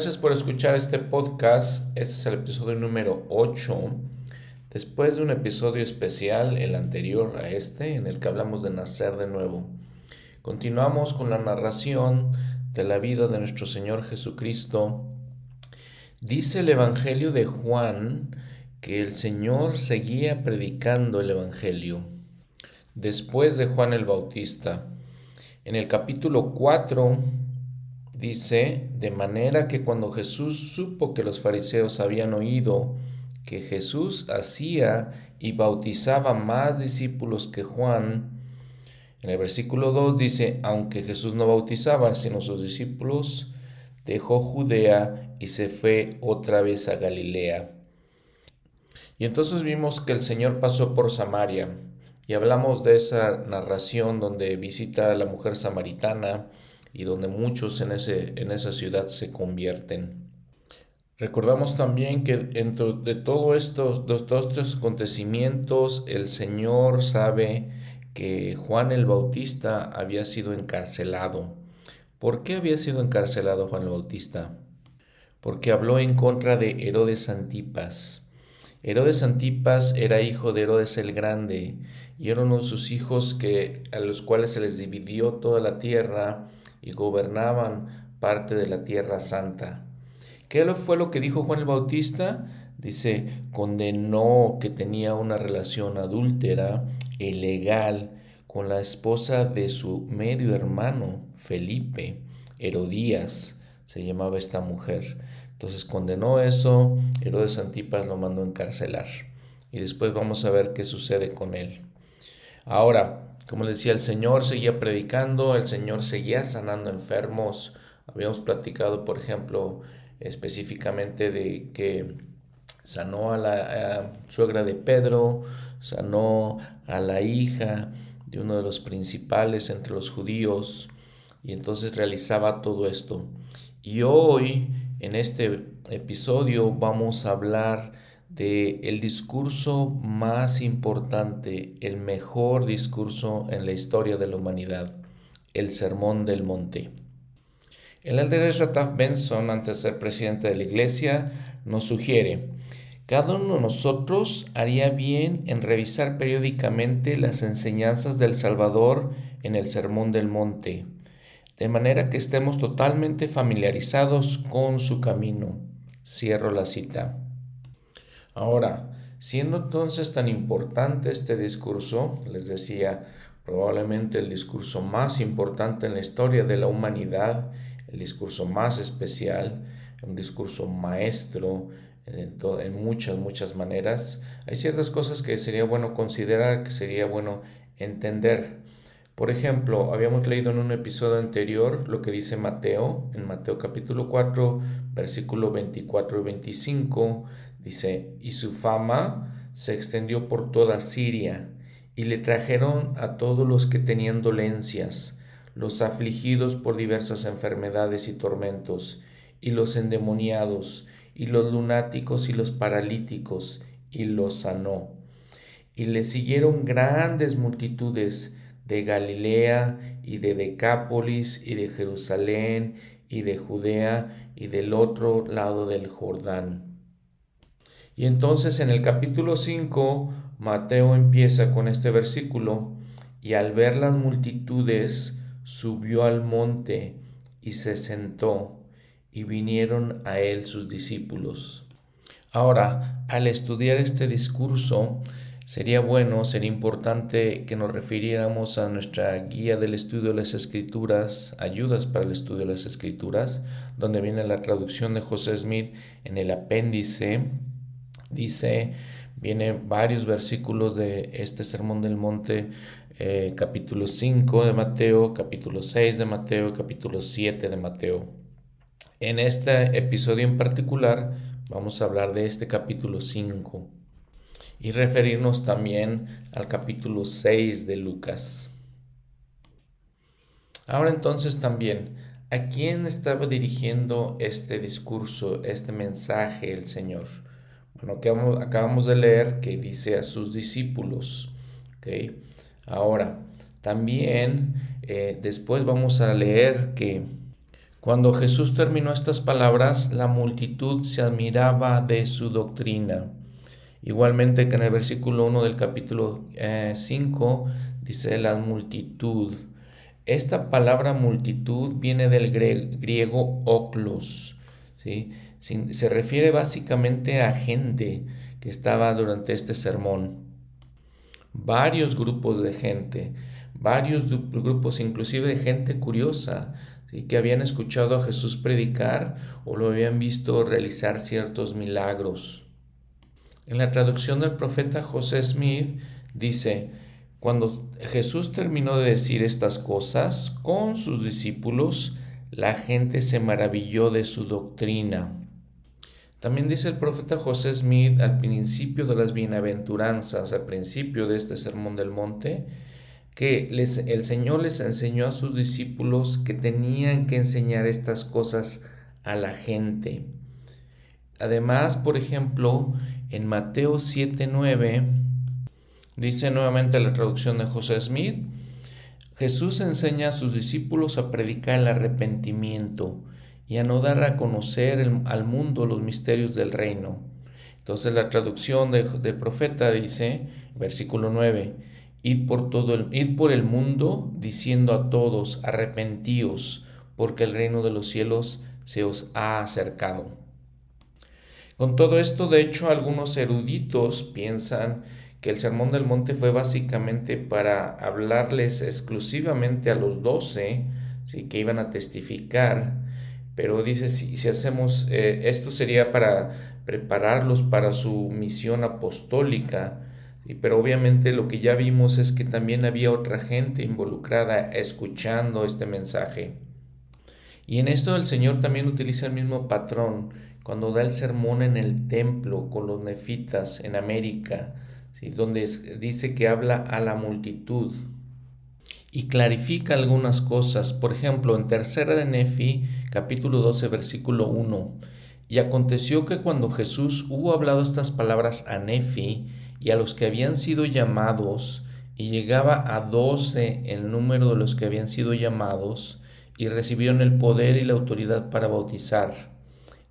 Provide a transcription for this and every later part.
Gracias por escuchar este podcast. Este es el episodio número 8. Después de un episodio especial, el anterior a este, en el que hablamos de nacer de nuevo. Continuamos con la narración de la vida de nuestro Señor Jesucristo. Dice el Evangelio de Juan que el Señor seguía predicando el Evangelio después de Juan el Bautista. En el capítulo 4 Dice, de manera que cuando Jesús supo que los fariseos habían oído que Jesús hacía y bautizaba más discípulos que Juan, en el versículo 2 dice, aunque Jesús no bautizaba, sino sus discípulos, dejó Judea y se fue otra vez a Galilea. Y entonces vimos que el Señor pasó por Samaria y hablamos de esa narración donde visita a la mujer samaritana, y donde muchos en, ese, en esa ciudad se convierten. Recordamos también que dentro de todo estos, de todos estos acontecimientos el Señor sabe que Juan el Bautista había sido encarcelado. ¿Por qué había sido encarcelado Juan el Bautista? Porque habló en contra de Herodes Antipas. Herodes Antipas era hijo de Herodes el Grande y era uno de sus hijos que, a los cuales se les dividió toda la tierra y gobernaban parte de la tierra santa. ¿Qué fue lo que dijo Juan el Bautista? Dice, condenó que tenía una relación adúltera, ilegal, con la esposa de su medio hermano, Felipe, Herodías, se llamaba esta mujer. Entonces condenó eso, Herodes Antipas lo mandó a encarcelar. Y después vamos a ver qué sucede con él. Ahora, como decía, el Señor seguía predicando, el Señor seguía sanando enfermos. Habíamos platicado, por ejemplo, específicamente de que sanó a la suegra de Pedro, sanó a la hija de uno de los principales entre los judíos, y entonces realizaba todo esto. Y hoy, en este episodio, vamos a hablar de el discurso más importante, el mejor discurso en la historia de la humanidad, el Sermón del Monte. El líder Rataf Benson, antes de ser presidente de la iglesia, nos sugiere, cada uno de nosotros haría bien en revisar periódicamente las enseñanzas del Salvador en el Sermón del Monte, de manera que estemos totalmente familiarizados con su camino. Cierro la cita. Ahora, siendo entonces tan importante este discurso, les decía, probablemente el discurso más importante en la historia de la humanidad, el discurso más especial, un discurso maestro en, muchas, muchas maneras, hay ciertas cosas que sería bueno considerar, que sería bueno entender. Por ejemplo, habíamos leído en un episodio anterior lo que dice Mateo, en Mateo capítulo 4, versículo 24 y 25, Dice, y su fama se extendió por toda Siria, y le trajeron a todos los que tenían dolencias, los afligidos por diversas enfermedades y tormentos, y los endemoniados, y los lunáticos y los paralíticos, y los sanó. Y le siguieron grandes multitudes de Galilea y de Decápolis y de Jerusalén y de Judea y del otro lado del Jordán y entonces en el capítulo 5, Mateo empieza con este versículo, y al ver las multitudes, subió al monte y se sentó, y vinieron a él sus discípulos. Ahora, al estudiar este discurso, sería bueno, sería importante que nos refiriéramos a nuestra guía del estudio de las escrituras, ayudas para el estudio de las escrituras, donde viene la traducción de José Smith en el apéndice Dice, viene varios versículos de este Sermón del Monte, eh, capítulo 5 de Mateo, capítulo 6 de Mateo, capítulo 7 de Mateo. En este episodio en particular vamos a hablar de este capítulo 5 y referirnos también al capítulo 6 de Lucas. Ahora entonces también, ¿a quién estaba dirigiendo este discurso, este mensaje el Señor? Bueno, que acabamos de leer que dice a sus discípulos. Ahora, también eh, después vamos a leer que Cuando Jesús terminó estas palabras, la multitud se admiraba de su doctrina. Igualmente que en el versículo 1 del capítulo 5 eh, dice la multitud. Esta palabra multitud viene del griego oklos, ¿sí? Se refiere básicamente a gente que estaba durante este sermón. Varios grupos de gente, varios grupos inclusive de gente curiosa, que habían escuchado a Jesús predicar o lo habían visto realizar ciertos milagros. En la traducción del profeta José Smith dice, cuando Jesús terminó de decir estas cosas con sus discípulos, la gente se maravilló de su doctrina. También dice el profeta José Smith al principio de las bienaventuranzas, al principio de este sermón del monte, que el Señor les enseñó a sus discípulos que tenían que enseñar estas cosas a la gente. Además, por ejemplo, en Mateo 7:9 dice nuevamente la traducción de José Smith, Jesús enseña a sus discípulos a predicar el arrepentimiento y a no dar a conocer al mundo los misterios del reino. Entonces la traducción del profeta dice, versículo 9, Id por, todo el, por el mundo diciendo a todos, arrepentíos, porque el reino de los cielos se os ha acercado. Con todo esto, de hecho, algunos eruditos piensan que el Sermón del Monte fue básicamente para hablarles exclusivamente a los doce, ¿sí? que iban a testificar, pero dice, si, hacemos, eh, esto sería para prepararlos para su misión apostólica, pero obviamente lo que ya vimos es que también había otra gente involucrada escuchando este mensaje. Y en esto el Señor también utiliza el mismo patrón cuando da el sermón en el templo con los nefitas en América, donde dice que habla a la multitud y clarifica algunas cosas. Por ejemplo, en Tercera de Nefi, capítulo 12, versículo 1. Y aconteció que cuando Jesús hubo hablado estas palabras a Nefi, y a los que habían sido llamados, y llegaba a doce el número de los que habían sido llamados, y recibieron el poder y la autoridad para bautizar.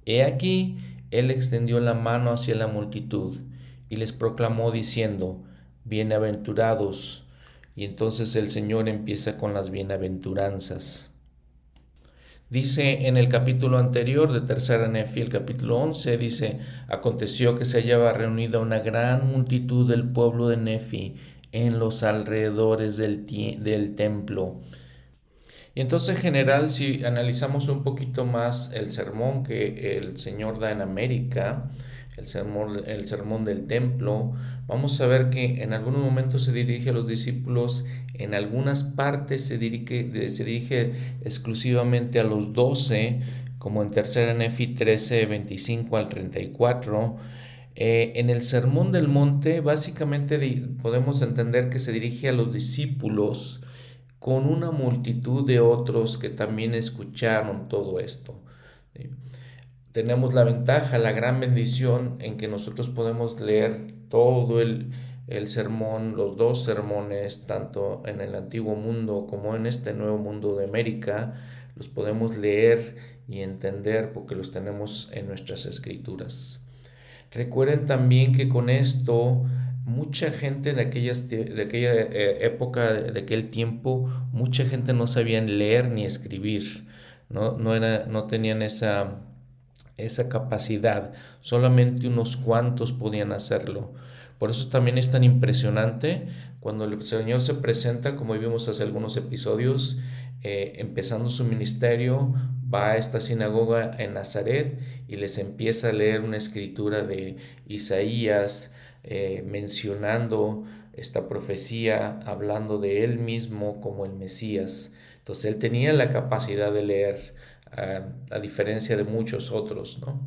He aquí, él extendió la mano hacia la multitud, y les proclamó diciendo, Bienaventurados. Y entonces el Señor empieza con las bienaventuranzas. Dice en el capítulo anterior de Tercera Nefi, el capítulo 11, dice, aconteció que se hallaba reunida una gran multitud del pueblo de Nefi en los alrededores del, del templo. Y entonces en general, si analizamos un poquito más el sermón que el Señor da en América, el sermón, el sermón del templo, vamos a ver que en algunos momentos se dirige a los discípulos, en algunas partes se dirige, exclusivamente a los doce, como en tercera Nefi 13, 25 al 34. Eh, en el sermón del monte, básicamente podemos entender que se dirige a los discípulos con una multitud de otros que también escucharon todo esto tenemos la ventaja, la gran bendición en que nosotros podemos leer todo el, sermón, los dos sermones, tanto en el antiguo mundo como en este nuevo mundo de América, los podemos leer y entender porque los tenemos en nuestras escrituras. Recuerden también que con esto mucha gente de, aquellas, de aquella eh, época, de aquel tiempo, mucha gente no sabían leer ni escribir, no, no, era, no tenían esa esa capacidad. Solamente unos cuantos podían hacerlo. Por eso también es tan impresionante cuando el Señor se presenta, como vimos hace algunos episodios, eh, empezando su ministerio, va a esta sinagoga en Nazaret y les empieza a leer una escritura de Isaías eh, mencionando esta profecía, hablando de él mismo como el Mesías. Entonces él tenía la capacidad de leer a, diferencia de muchos otros, ¿no?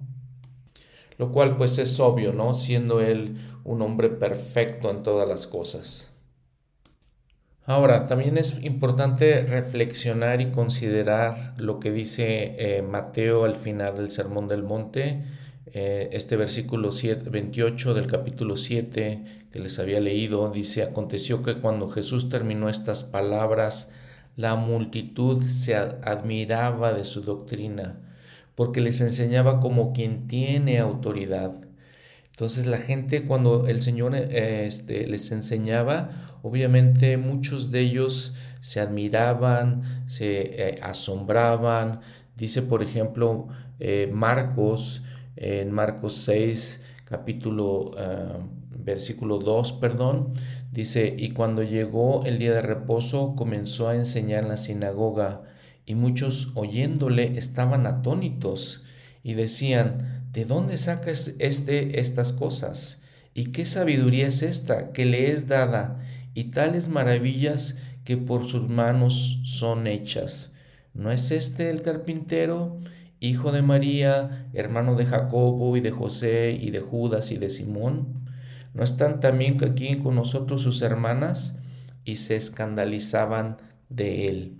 Lo cual pues es obvio, ¿no? Siendo él un hombre perfecto en todas las cosas. Ahora, también es importante reflexionar y considerar lo que dice eh, Mateo al final del Sermón del Monte, eh, este versículo 28 del capítulo 7 que les había leído, dice, aconteció que cuando Jesús terminó estas palabras, la multitud se admiraba de su doctrina, porque les enseñaba como quien tiene autoridad. Entonces la gente cuando el Señor este, les enseñaba, obviamente muchos de ellos se admiraban, se eh, asombraban. Dice, por ejemplo, eh, Marcos, en Marcos 6, capítulo, ah, versículo 2, perdón, dice, y cuando llegó el día de reposo, comenzó a enseñar en la sinagoga, y muchos oyéndole estaban atónitos y decían, ¿de dónde sacas este estas cosas? ¿Y qué sabiduría es esta que le es dada? Y tales maravillas que por sus manos son hechas. ¿No es este el carpintero, hijo de María, hermano de Jacobo y de José y de Judas y de Simón? ¿No están también aquí con nosotros sus hermanas? Y se escandalizaban de él.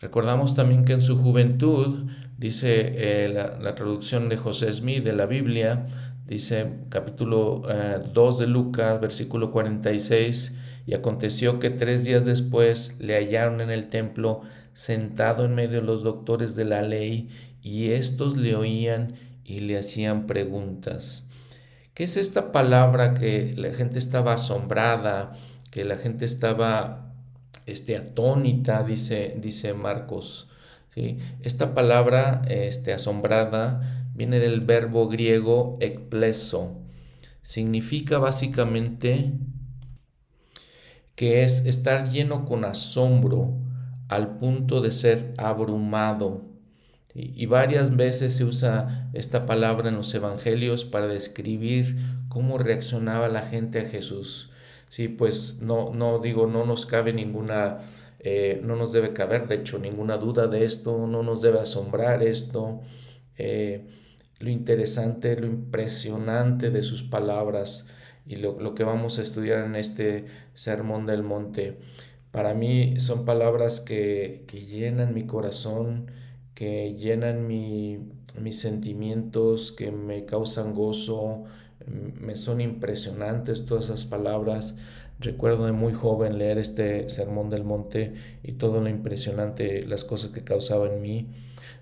Recordamos también que en su juventud, dice eh, la, traducción de José Smith de la Biblia, dice capítulo 2 eh, de Lucas, versículo 46, y aconteció que tres días después le hallaron en el templo sentado en medio de los doctores de la ley, y éstos le oían y le hacían preguntas. ¿Qué es esta palabra que la gente estaba asombrada, que la gente estaba este, atónita, dice, dice Marcos? Esta palabra este, asombrada viene del verbo griego ekpleso. Significa básicamente que es estar lleno con asombro al punto de ser abrumado. Y varias veces se usa esta palabra en los evangelios para describir cómo reaccionaba la gente a Jesús. Sí, pues no, no digo, no nos cabe ninguna, eh, no nos debe caber, de hecho, ninguna duda de esto, no nos debe asombrar esto. Eh, lo interesante, lo impresionante de sus palabras y lo, que vamos a estudiar en este Sermón del Monte. Para mí son palabras que, llenan mi corazón, que llenan mis sentimientos, que me causan gozo, me son impresionantes todas esas palabras. Recuerdo de muy joven leer este Sermón del Monte y todo lo impresionante, las cosas que causaba en mí.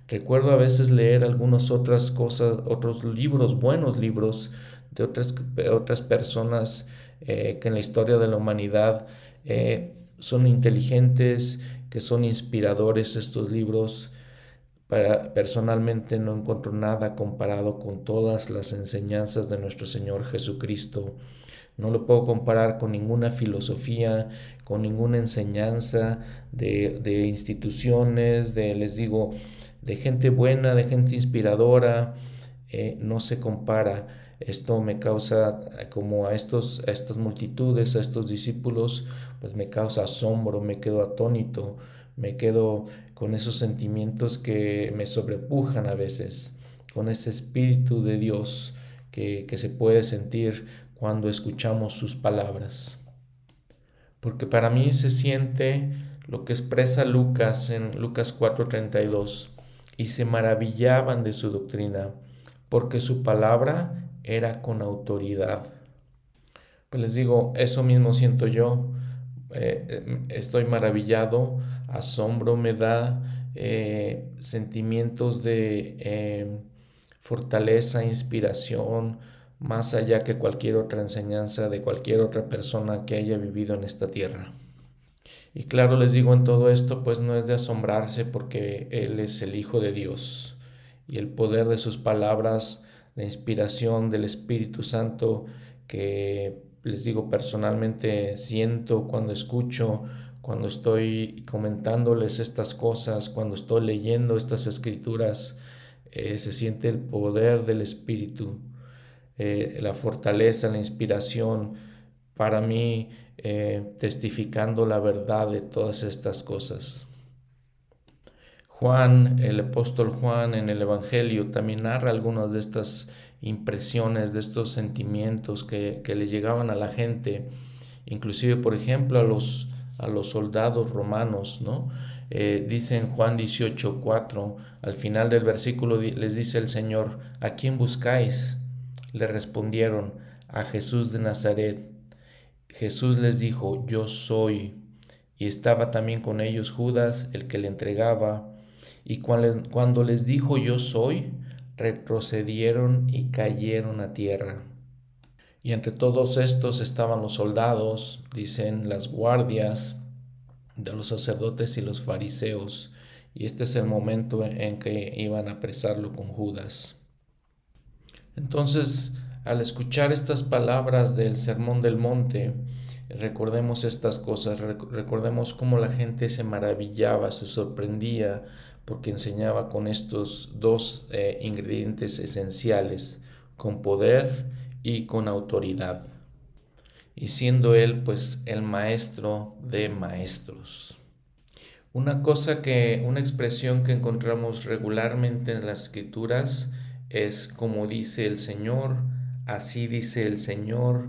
Recuerdo a veces leer algunas otras cosas, otros libros, buenos libros, de otras, otras personas eh, que en la historia de la humanidad eh, son inteligentes, que son inspiradores estos libros. Personalmente no encuentro nada comparado con todas las enseñanzas de nuestro Señor Jesucristo. No lo puedo comparar con ninguna filosofía, con ninguna enseñanza de, de instituciones, de, les digo, de gente buena, de gente inspiradora. Eh, no se compara esto me causa, como a, estos, a estas multitudes, a estos discípulos, pues me causa asombro, me quedo atónito, me quedo con esos sentimientos que me sobrepujan a veces, con ese espíritu de Dios que, que se puede sentir cuando escuchamos sus palabras. Porque para mí se siente lo que expresa Lucas en Lucas 4:32, y se maravillaban de su doctrina, porque su palabra era con autoridad. Pues les digo, eso mismo siento yo. Eh, eh, estoy maravillado, asombro me da, eh, sentimientos de fortaleza, inspiración, más allá que cualquier otra enseñanza de cualquier otra persona que haya vivido en esta tierra. Y claro, les digo en todo esto, pues no es de asombrarse porque Él es el Hijo de Dios y el poder de sus palabras la inspiración del Espíritu Santo que les digo personalmente siento cuando escucho, cuando estoy comentándoles estas cosas, cuando estoy leyendo estas escrituras, eh, se siente el poder del Espíritu, eh, la fortaleza, la inspiración para mí eh, testificando la verdad de todas estas cosas. Juan, el apóstol Juan en el Evangelio también narra algunas de estas impresiones, de estos sentimientos que, le llegaban a la gente, inclusive por ejemplo a los, a los soldados romanos, ¿no? Eh, dice en Juan 18:4, al final del versículo les dice el Señor, ¿a quién buscáis? Le respondieron, a Jesús de Nazaret. Jesús les dijo, yo soy. y estaba también con ellos Judas, el que le entregaba, y cuando les dijo yo soy, retrocedieron y cayeron a tierra. Y entre todos estos estaban los soldados, dicen las guardias de los sacerdotes y los fariseos, y este es el momento en que iban a apresarlo con Judas. Entonces, al escuchar estas palabras del Sermón del Monte, recordemos estas cosas, recordemos cómo la gente se maravillaba, se sorprendía, porque enseñaba con estos dos eh, ingredientes esenciales, con poder y con autoridad, y siendo él pues el maestro de maestros. Una cosa que, una expresión que encontramos regularmente en las escrituras es como dice el Señor, así dice el Señor,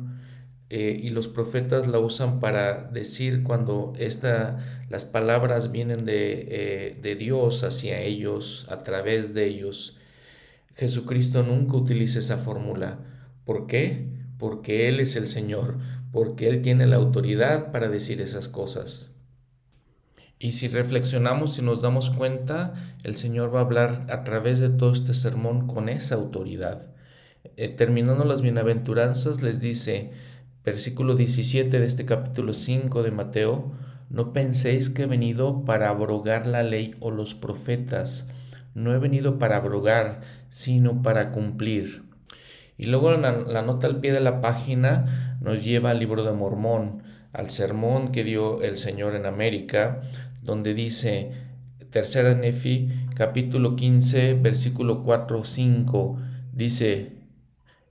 eh, y los profetas la usan para decir cuando esta, las palabras vienen de, eh, de Dios hacia ellos, a través de ellos. Jesucristo nunca utiliza esa fórmula. ¿Por qué? Porque Él es el Señor, porque Él tiene la autoridad para decir esas cosas. Y si reflexionamos y nos damos cuenta, el Señor va a hablar a través de todo este sermón con esa autoridad. Eh, terminando las bienaventuranzas, les dice, versículo 17 de este capítulo 5 de Mateo, no penséis que he venido para abrogar la ley o los profetas, no he venido para abrogar, sino para cumplir. Y luego la, nota al pie de la página nos lleva al libro de Mormón, al sermón que dio el Señor en América, donde dice, tercera Nefi, capítulo 15, versículo 4, 5, dice,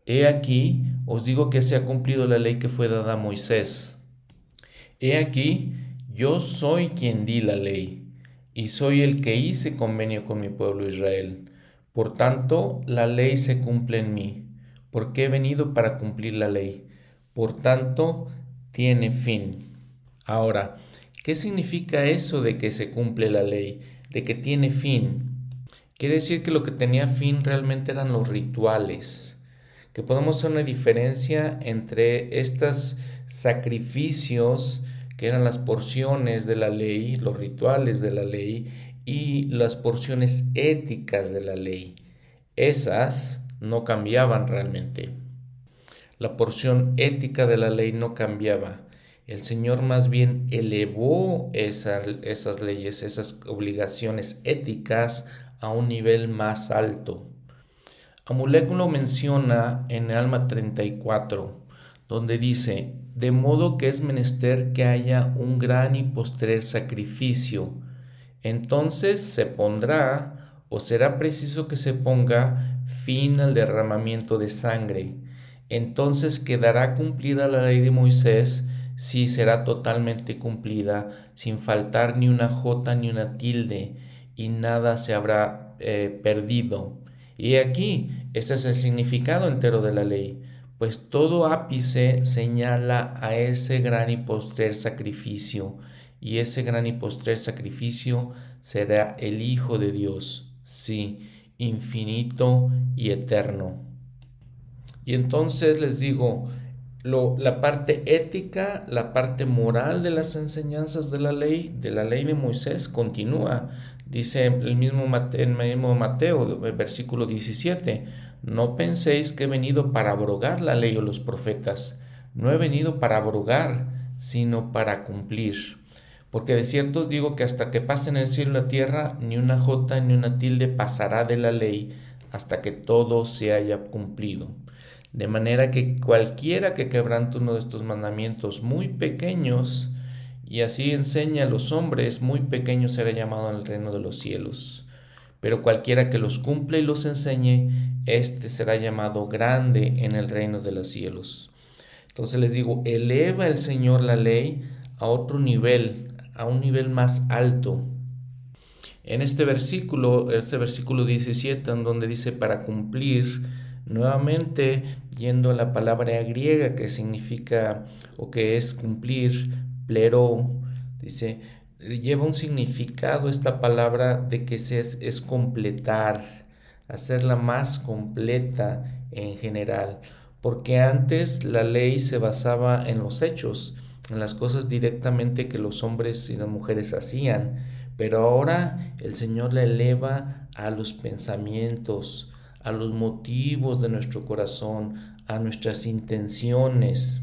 He aquí, os digo que se ha cumplido la ley que fue dada a Moisés. He aquí, yo soy quien di la ley, y soy el que hice convenio con mi pueblo Israel. Por tanto, la ley se cumple en mí, porque he venido para cumplir la ley. Por tanto, tiene fin. Ahora, ¿qué significa eso de que se cumple la ley, de que tiene fin? Quiere decir que lo que tenía fin realmente eran los rituales que podemos hacer una diferencia entre estos sacrificios que eran las porciones de la ley, los rituales de la ley y las porciones éticas de la ley. Esas no cambiaban realmente. La porción ética de la ley no cambiaba. El Señor más bien elevó esas, leyes, esas obligaciones éticas a un nivel más alto. Amuleculo menciona en Alma 34, donde dice, de modo que es menester que haya un gran y postrer sacrificio. Entonces se pondrá, o será preciso que se ponga, fin al derramamiento de sangre. Entonces quedará cumplida la ley de Moisés, si será totalmente cumplida, sin faltar ni una jota ni una tilde, y nada se habrá eh, perdido y aquí, este es el significado entero de la ley, pues todo ápice señala a ese gran y postrer sacrificio, y ese gran y postrer sacrificio será el Hijo de Dios, sí, infinito y eterno. Y entonces les digo, la parte ética, la parte moral de las enseñanzas de la ley, de la ley de Moisés, continúa. Dice el mismo, el mismo Mateo, versículo 17, no penséis que he venido para abrogar la ley o los profetas, no he venido para abrogar, sino para cumplir. Porque de cierto os digo que hasta que pasen el cielo y la tierra, ni una jota ni una tilde pasará de la ley hasta que todo se haya cumplido. De manera que cualquiera que quebrante uno de estos mandamientos muy pequeños, y así enseña a los hombres, muy pequeño será llamado el reino de los cielos. Pero cualquiera que los cumple y los enseñe, éste será llamado grande en el reino de los cielos. Entonces les digo, eleva el Señor la ley a otro nivel, a un nivel más alto. En este versículo, este versículo 17, en donde dice para cumplir, nuevamente yendo a la palabra griega que significa o que es cumplir, plero, dice, lleva un significado esta palabra de que se es, es completar, hacerla más completa en general, porque antes la ley se basaba en los hechos, en las cosas directamente que los hombres y las mujeres hacían, pero ahora el Señor la eleva a los pensamientos, a los motivos de nuestro corazón, a nuestras intenciones.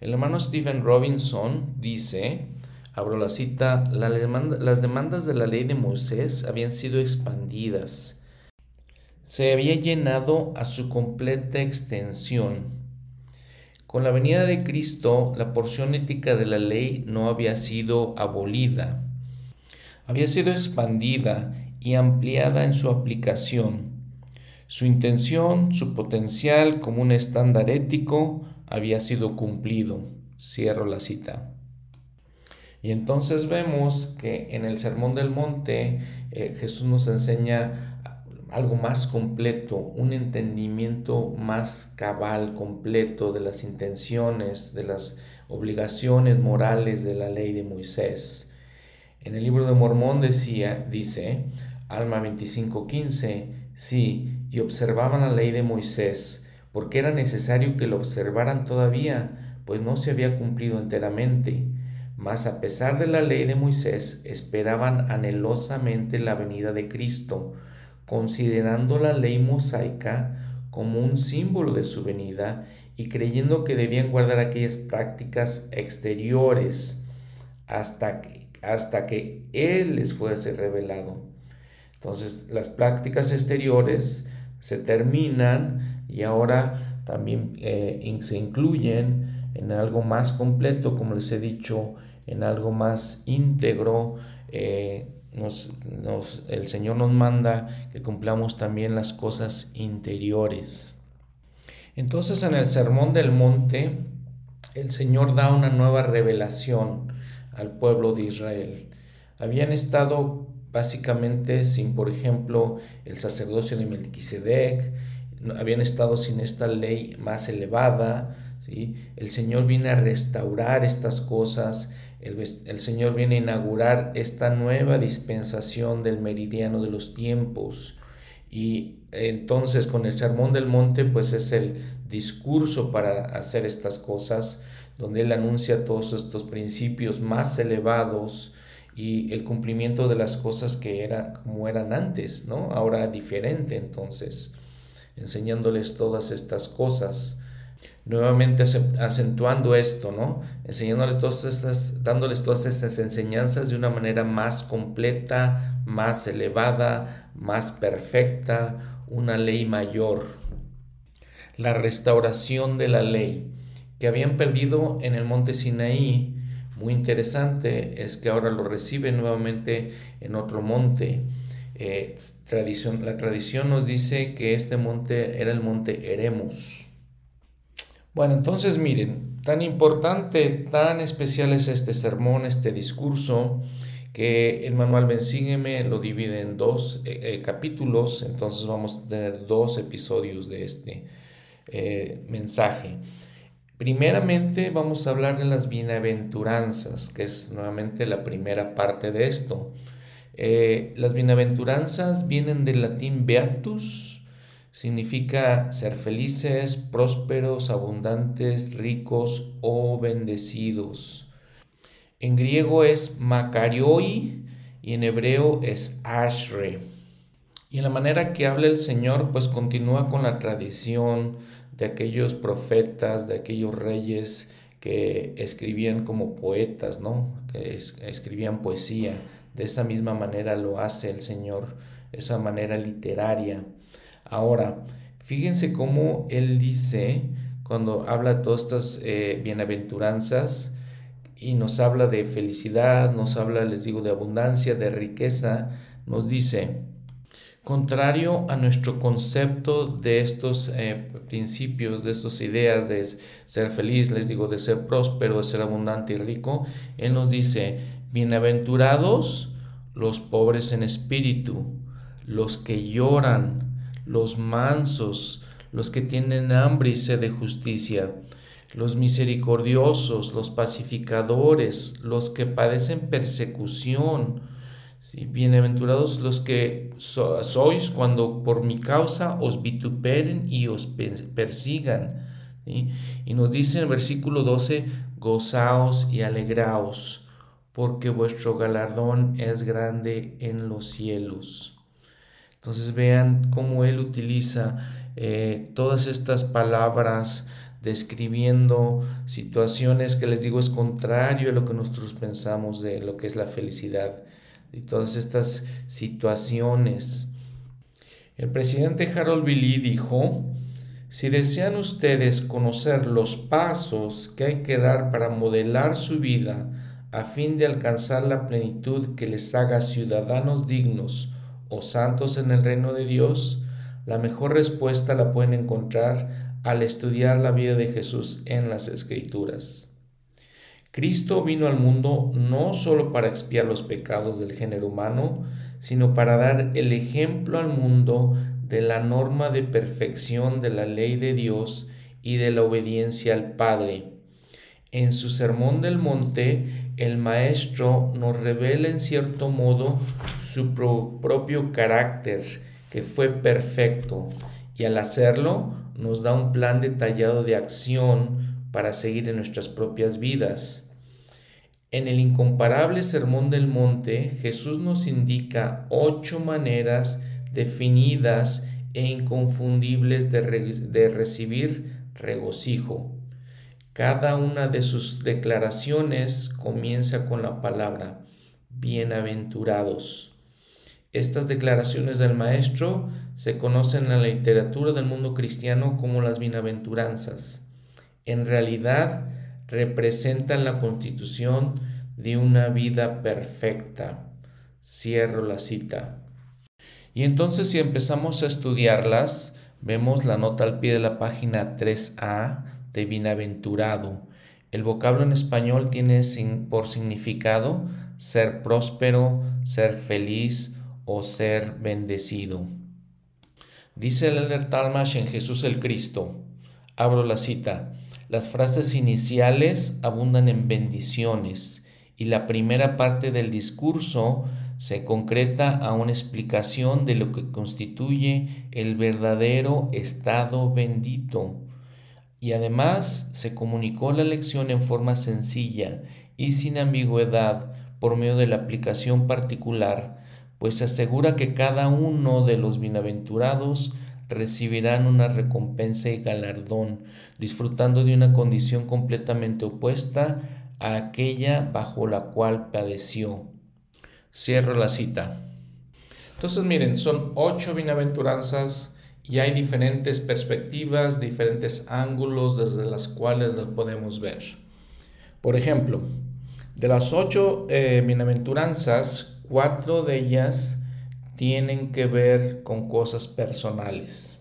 El hermano Stephen Robinson dice, abro la cita, las demandas de la ley de Moisés habían sido expandidas. Se había llenado a su completa extensión. Con la venida de Cristo, la porción ética de la ley no había sido abolida, había sido expandida y ampliada en su aplicación. Su intención, su potencial como un estándar ético había sido cumplido. Cierro la cita. Y entonces vemos que en el Sermón del Monte eh, Jesús nos enseña algo más completo, un entendimiento más cabal, completo de las intenciones, de las obligaciones morales de la ley de Moisés. En el libro de Mormón decía, dice, Alma 25:15, sí, y observaban la ley de Moisés, porque era necesario que lo observaran todavía, pues no se había cumplido enteramente. Mas a pesar de la ley de Moisés, esperaban anhelosamente la venida de Cristo, considerando la ley mosaica como un símbolo de su venida y creyendo que debían guardar aquellas prácticas exteriores hasta que, hasta que Él les fuese revelado. Entonces las prácticas exteriores se terminan y ahora también eh, se incluyen en algo más completo, como les he dicho, en algo más íntegro. Eh, el Señor nos manda que cumplamos también las cosas interiores. Entonces en el Sermón del Monte, el Señor da una nueva revelación al pueblo de Israel. Habían estado básicamente sin, por ejemplo, el sacerdocio de Melquisedec, habían estado sin esta ley más elevada, ¿sí? El Señor viene a restaurar estas cosas, el, Señor viene a inaugurar esta nueva dispensación del meridiano de los tiempos. Y entonces con el Sermón del Monte, pues es el discurso para hacer estas cosas, donde Él anuncia todos estos principios más elevados y el cumplimiento de las cosas que era como eran antes, ¿no? Ahora diferente, entonces, enseñándoles todas estas cosas nuevamente acentuando esto, ¿no? Enseñándoles todas estas, dándoles todas estas enseñanzas de una manera más completa, más elevada, más perfecta, una ley mayor. La restauración de la ley que habían perdido en el monte Sinaí, muy interesante, es que ahora lo reciben nuevamente en otro monte. Eh, tradición, la tradición nos dice que este monte era el monte Eremos bueno, entonces miren, tan importante, tan especial es este sermón, este discurso, que el manual Bensígueme lo divide en dos eh, eh, capítulos, entonces vamos a tener dos episodios de este eh, mensaje. Primeramente vamos a hablar de las bienaventuranzas, que es nuevamente la primera parte de esto. las bienaventuranzas vienen del latín beatus, significa ser felices, prósperos, abundantes, ricos o bendecidos. En griego es makarioi y en hebreo es ashre. Y en la manera que habla el Señor, pues continúa con la tradición de aquellos profetas, de aquellos reyes que escribían como poetas, ¿no? Que escribían poesía. De esa misma manera lo hace el Señor, esa manera literaria. Ahora, fíjense cómo él dice, cuando habla de todas estas eh, bienaventuranzas, y nos habla de felicidad, nos habla, les digo, de abundancia, de riqueza, nos dice, contrario a nuestro concepto de estos eh, principios, de estas ideas de ser feliz, les digo, de ser próspero, de ser abundante y rico, Él nos dice, bienaventurados los pobres en espíritu, los que lloran, los mansos, los que tienen hambre y sed de justicia, los misericordiosos, los pacificadores, los que padecen persecución. Bienaventurados los que sois cuando por mi causa os vituperen y os persigan. Y nos dice en el versículo 12, gozaos y alegraos, porque vuestro galardón es grande en los cielos. Entonces vean cómo él utiliza eh, todas estas palabras describiendo situaciones que les digo es contrario a lo que nosotros pensamos de lo que es la felicidad y todas estas situaciones. El presidente Harold Billy dijo, si desean ustedes conocer los pasos que hay que dar para modelar su vida a fin de alcanzar la plenitud que les haga ciudadanos dignos o santos en el reino de Dios, la mejor respuesta la pueden encontrar al estudiar la vida de Jesús en las Escrituras. Cristo vino al mundo no solo para expiar los pecados del género humano, sino para dar el ejemplo al mundo de la norma de perfección de la ley de Dios y de la obediencia al Padre. En su Sermón del Monte, el Maestro nos revela en cierto modo su propio carácter, que fue perfecto, y al hacerlo nos da un plan detallado de acción para seguir en nuestras propias vidas. En el incomparable Sermón del Monte, Jesús nos indica ocho maneras definidas e inconfundibles de, recibir regocijo. Cada una de sus declaraciones comienza con la palabra bienaventurados. Estas declaraciones del Maestro se conocen en la literatura del mundo cristiano como las bienaventuranzas. En realidad representan la constitución de una vida perfecta. Cierro la cita. Y entonces si empezamos a estudiarlas, vemos la nota al pie de la página 3A de bienaventurado. El vocablo en español tiene por significado ser próspero, ser feliz o ser bendecido. Dice el Talmash en Jesús el Cristo, abro la cita, las frases iniciales abundan en bendiciones y la primera parte del discurso se concreta a una explicación de lo que constituye el verdadero estado bendito. Y además se comunicó la lección en forma sencilla y sin ambigüedad por medio de la aplicación particular, pues se asegura que cada uno de los bienaventurados recibirán una recompensa y galardón, disfrutando de una condición completamente opuesta a aquella bajo la cual padeció. Cierro la cita. Entonces miren, son ocho bienaventuranzas y hay diferentes perspectivas, diferentes ángulos desde las cuales las podemos ver. Por ejemplo, de las ocho eh, bienaventuranzas, cuatro de ellas tienen que ver con cosas personales.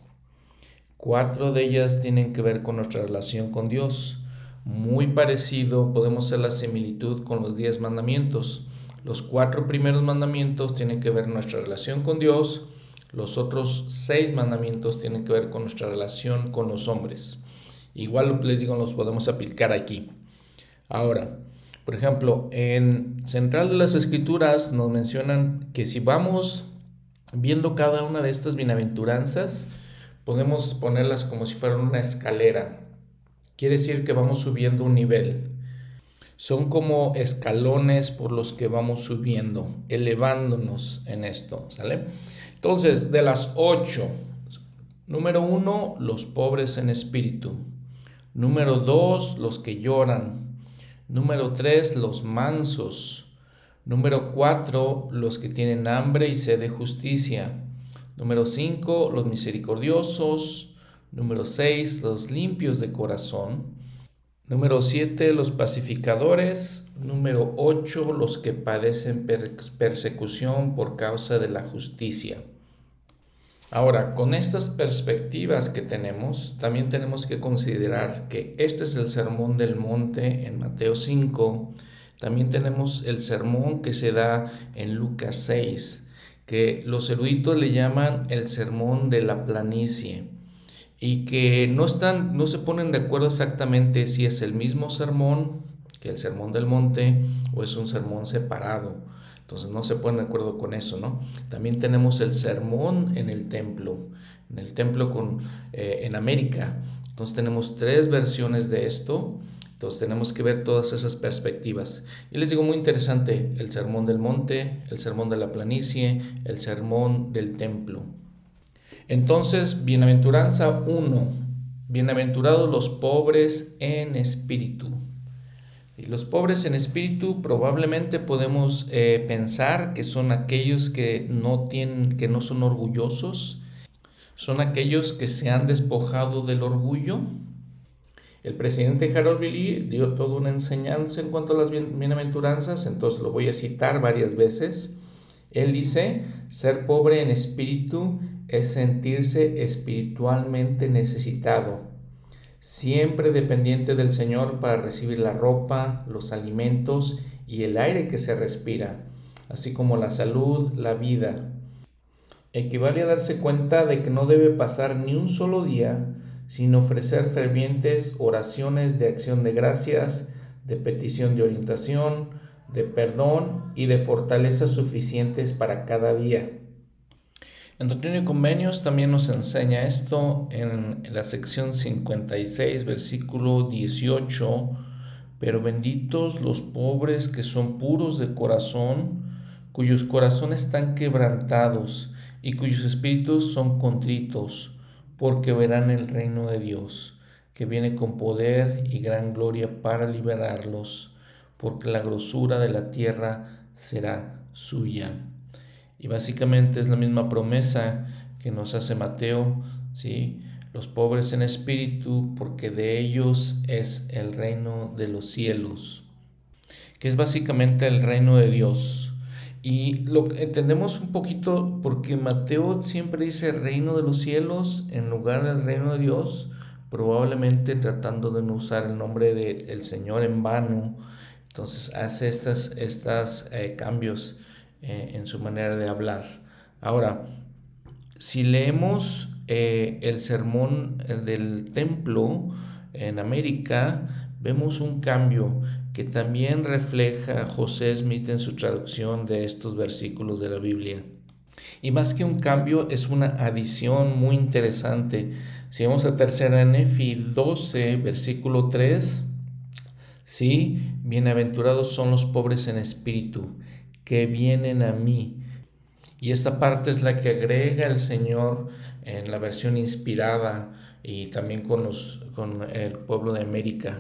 Cuatro de ellas tienen que ver con nuestra relación con Dios. Muy parecido podemos hacer la similitud con los diez mandamientos. Los cuatro primeros mandamientos tienen que ver nuestra relación con Dios. Los otros seis mandamientos tienen que ver con nuestra relación con los hombres. Igual les digo, los podemos aplicar aquí. Ahora, por ejemplo, en Central de las Escrituras nos mencionan que si vamos viendo cada una de estas bienaventuranzas, podemos ponerlas como si fueran una escalera. Quiere decir que vamos subiendo un nivel. Son como escalones por los que vamos subiendo, elevándonos en esto, ¿sale? Entonces, de las ocho, número uno, los pobres en espíritu. Número dos, los que lloran. Número tres, los mansos. Número cuatro, los que tienen hambre y sed de justicia. Número cinco, los misericordiosos. Número seis, los limpios de corazón. Número 7, los pacificadores. Número 8, los que padecen persecución por causa de la justicia. Ahora, con estas perspectivas que tenemos, también tenemos que considerar que este es el sermón del monte en Mateo 5. También tenemos el sermón que se da en Lucas 6, que los eruditos le llaman el sermón de la planicie y que no están, no se ponen de acuerdo exactamente si es el mismo sermón que el sermón del monte o es un sermón separado. Entonces no se ponen de acuerdo con eso, ¿no? También tenemos el sermón en el templo, en el templo con, eh, en América. Entonces tenemos tres versiones de esto Entonces tenemos que ver todas esas perspectivas. Y les digo muy interesante, el sermón del monte, el sermón de la planicie, el sermón del templo. Entonces, bienaventuranza 1. Bienaventurados los pobres en espíritu. Y los pobres en espíritu probablemente podemos eh, pensar que son aquellos que no tienen, que no son orgullosos, son aquellos que se han despojado del orgullo. El presidente Harold Billy dio toda una enseñanza en cuanto a las bienaventuranzas, entonces lo voy a citar varias veces. Él dice, ser pobre en espíritu es sentirse espiritualmente necesitado, siempre dependiente del Señor para recibir la ropa, los alimentos y el aire que se respira, así como la salud, la vida, equivale a darse cuenta de que no debe pasar ni un solo día sin ofrecer fervientes oraciones de acción de gracias, de petición de orientación, de perdón y de fortaleza suficientes para cada día. En Doctrina y Convenios también nos enseña esto en la sección 56, versículo 18. Pero benditos los pobres que son puros de corazón, cuyos corazones están quebrantados y cuyos espíritus son contritos, porque verán el reino de Dios, que viene con poder y gran gloria para liberarlos, porque la grosura de la tierra será suya. Y básicamente es la misma promesa que nos hace Mateo, ¿sí? Los pobres en espíritu, porque de ellos es el reino de los cielos, que es básicamente el reino de Dios. Y lo entendemos un poquito porque Mateo siempre dice reino de los cielos en lugar del reino de Dios, probablemente tratando de no usar el nombre del Señor en vano. Entonces hace estos estas, eh, cambios eh, en su manera de hablar. Ahora, si leemos eh, el sermón del templo en América, vemos un cambio que también refleja José Smith en su traducción de estos versículos de la Biblia. Y más que un cambio, es una adición muy interesante. Si vamos a tercera Nefi 12, versículo 3, sí, bienaventurados son los pobres en espíritu, que vienen a mí. Y esta parte es la que agrega el Señor en la versión inspirada y también con, los, con el pueblo de América.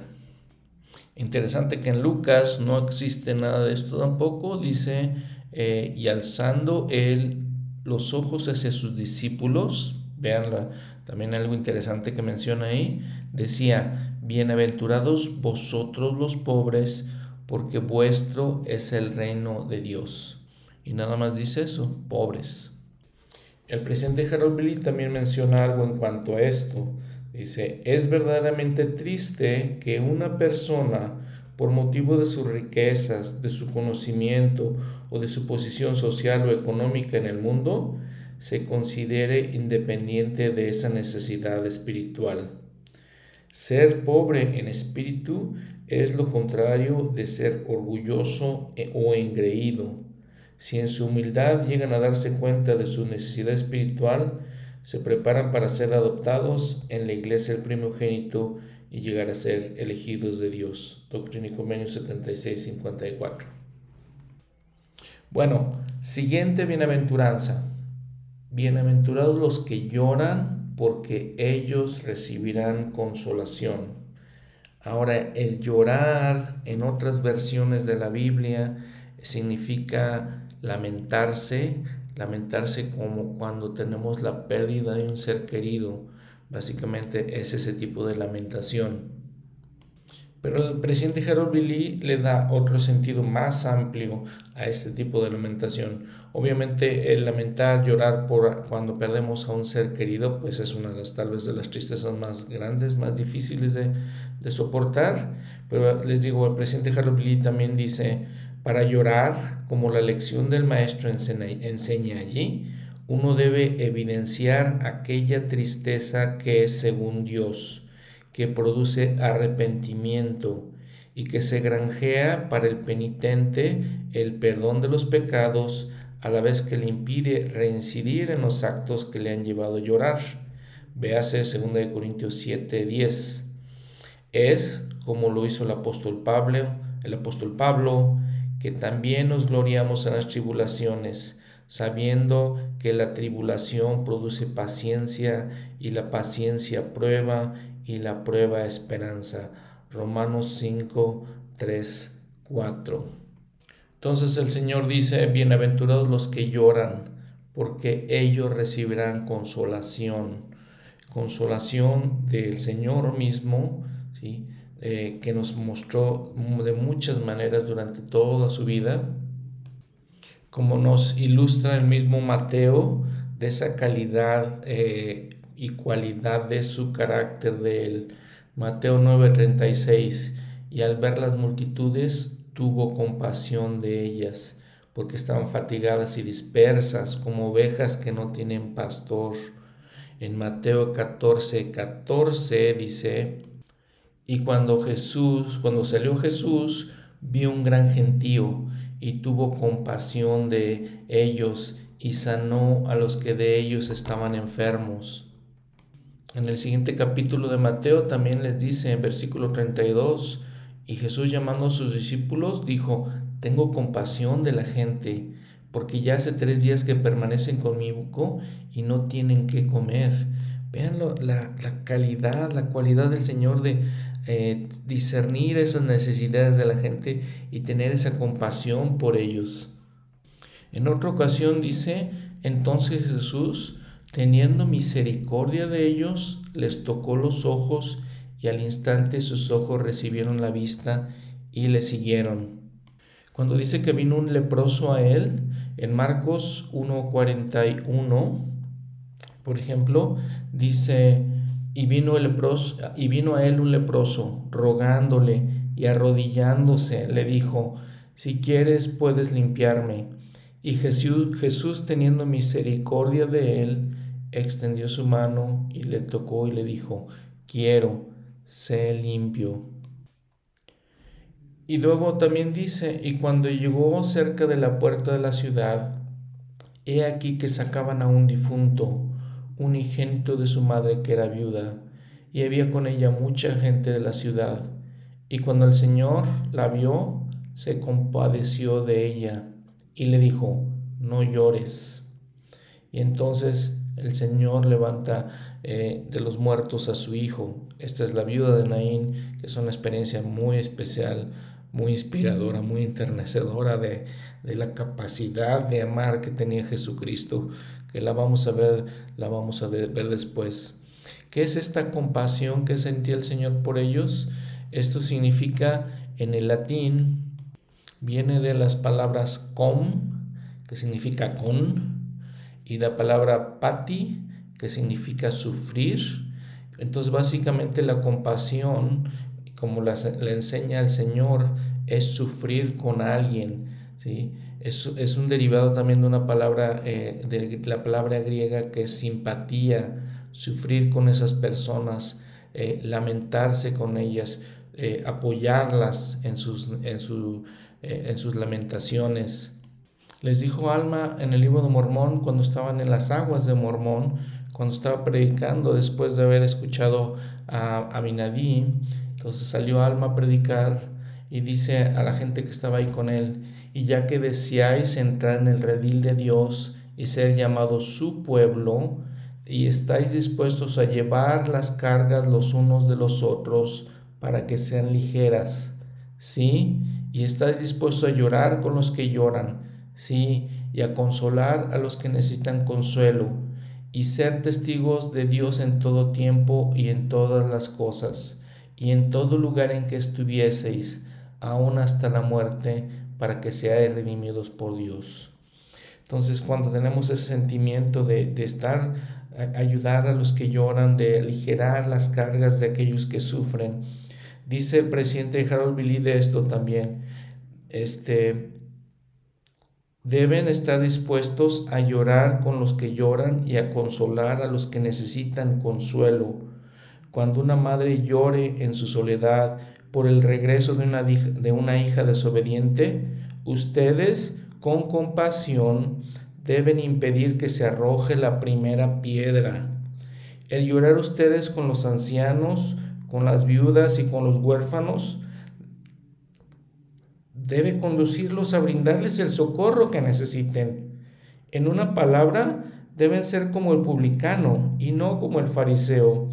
Interesante que en Lucas no existe nada de esto tampoco. Dice, eh, y alzando él los ojos hacia sus discípulos, vean también algo interesante que menciona ahí, decía, bienaventurados vosotros los pobres, porque vuestro es el reino de Dios. Y nada más dice eso, pobres. El presidente Harold Billy también menciona algo en cuanto a esto. Dice, es verdaderamente triste que una persona, por motivo de sus riquezas, de su conocimiento o de su posición social o económica en el mundo, se considere independiente de esa necesidad espiritual. Ser pobre en espíritu es lo contrario de ser orgulloso e, o engreído. Si en su humildad llegan a darse cuenta de su necesidad espiritual, se preparan para ser adoptados en la iglesia del primogénito y llegar a ser elegidos de Dios. Doctrina y Convenio 76-54. Bueno, siguiente bienaventuranza. Bienaventurados los que lloran porque ellos recibirán consolación. Ahora, el llorar en otras versiones de la Biblia significa lamentarse, lamentarse como cuando tenemos la pérdida de un ser querido. Básicamente es ese tipo de lamentación. Pero el presidente Harold Billy le da otro sentido más amplio a este tipo de lamentación. Obviamente el lamentar, llorar por cuando perdemos a un ser querido, pues es una de las tal vez de las tristezas más grandes, más difíciles de, de soportar. Pero les digo, el presidente Harold Billy también dice, para llorar, como la lección del maestro enseña allí, uno debe evidenciar aquella tristeza que es según Dios, que produce arrepentimiento y que se granjea para el penitente el perdón de los pecados a la vez que le impide reincidir en los actos que le han llevado a llorar. Véase 2 Corintios 7, 10. Es como lo hizo el apóstol Pablo, el apóstol Pablo, que también nos gloriamos en las tribulaciones, sabiendo que la tribulación produce paciencia y la paciencia prueba y la prueba esperanza. Romanos 5, 3, 4. Entonces el Señor dice, bienaventurados los que lloran, porque ellos recibirán consolación, consolación del Señor mismo, ¿sí? Eh, que nos mostró de muchas maneras durante toda su vida, como nos ilustra el mismo Mateo, de esa calidad eh, y cualidad de su carácter de él. Mateo 9:36, y al ver las multitudes tuvo compasión de ellas, porque estaban fatigadas y dispersas como ovejas que no tienen pastor. En Mateo 14, 14 dice, y cuando Jesús, cuando salió Jesús, vio un gran gentío y tuvo compasión de ellos y sanó a los que de ellos estaban enfermos. En el siguiente capítulo de Mateo también les dice en versículo 32, y Jesús llamando a sus discípulos dijo, tengo compasión de la gente, porque ya hace tres días que permanecen conmigo y no tienen que comer. Vean la, la calidad, la cualidad del Señor de eh, discernir esas necesidades de la gente y tener esa compasión por ellos. En otra ocasión dice, entonces Jesús, teniendo misericordia de ellos, les tocó los ojos y al instante sus ojos recibieron la vista y le siguieron. Cuando dice que vino un leproso a él, en Marcos 1.41, por ejemplo, dice, y vino, y vino a él un leproso, rogándole y arrodillándose, le dijo, si quieres puedes limpiarme. Y Jesús, Jesús teniendo misericordia de él, extendió su mano y le tocó y le dijo, quiero, sé limpio. Y luego también dice, y cuando llegó cerca de la puerta de la ciudad, he aquí que sacaban a un difunto, unigénito de su madre que era viuda, y había con ella mucha gente de la ciudad. Y cuando el Señor la vio, se compadeció de ella y le dijo, no llores. Y entonces el Señor levanta eh, de los muertos a su hijo. Esta es la viuda de Naín, que es una experiencia muy especial, muy inspiradora, muy enternecedora de, de la capacidad de amar que tenía Jesucristo que la vamos a ver, la vamos a ver después. ¿Qué es esta compasión que sentía el Señor por ellos? Esto significa en el latín, viene de las palabras com, que significa con, y la palabra pati, que significa sufrir. Entonces básicamente la compasión, como le enseña el Señor, es sufrir con alguien, ¿sí? es, un derivado también de una palabra, eh, de la palabra griega que es simpatía, sufrir con esas personas, eh, lamentarse con ellas, eh, apoyarlas en sus, en, en sus lamentaciones. Les dijo Alma en el libro de Mormón cuando estaban en las aguas de Mormón, cuando estaba predicando después de haber escuchado a Abinadí, entonces salió Alma a predicar y dice a la gente que estaba ahí con él, y ya que deseáis entrar en el redil de Dios y ser llamados su pueblo, y estáis dispuestos a llevar las cargas los unos de los otros para que sean ligeras, ¿sí? Y estáis dispuestos a llorar con los que lloran, ¿sí? Y a consolar a los que necesitan consuelo, y ser testigos de Dios en todo tiempo y en todas las cosas, y en todo lugar en que estuvieseis, aún hasta la muerte, para que seáis redimidos por Dios. Entonces, cuando tenemos ese sentimiento de, estar, ayudar a los que lloran, de aligerar las cargas de aquellos que sufren, dice el presidente Harold Billy de esto también, este, deben estar dispuestos a llorar con los que lloran y a consolar a los que necesitan consuelo. Cuando una madre llore en su soledad por el regreso de una, de una hija desobediente, ustedes con compasión deben impedir que se arroje la primera piedra. El llorar ustedes con los ancianos, con las viudas y con los huérfanos, debe conducirlos a brindarles el socorro que necesiten. En una palabra, deben ser como el publicano y no como el fariseo.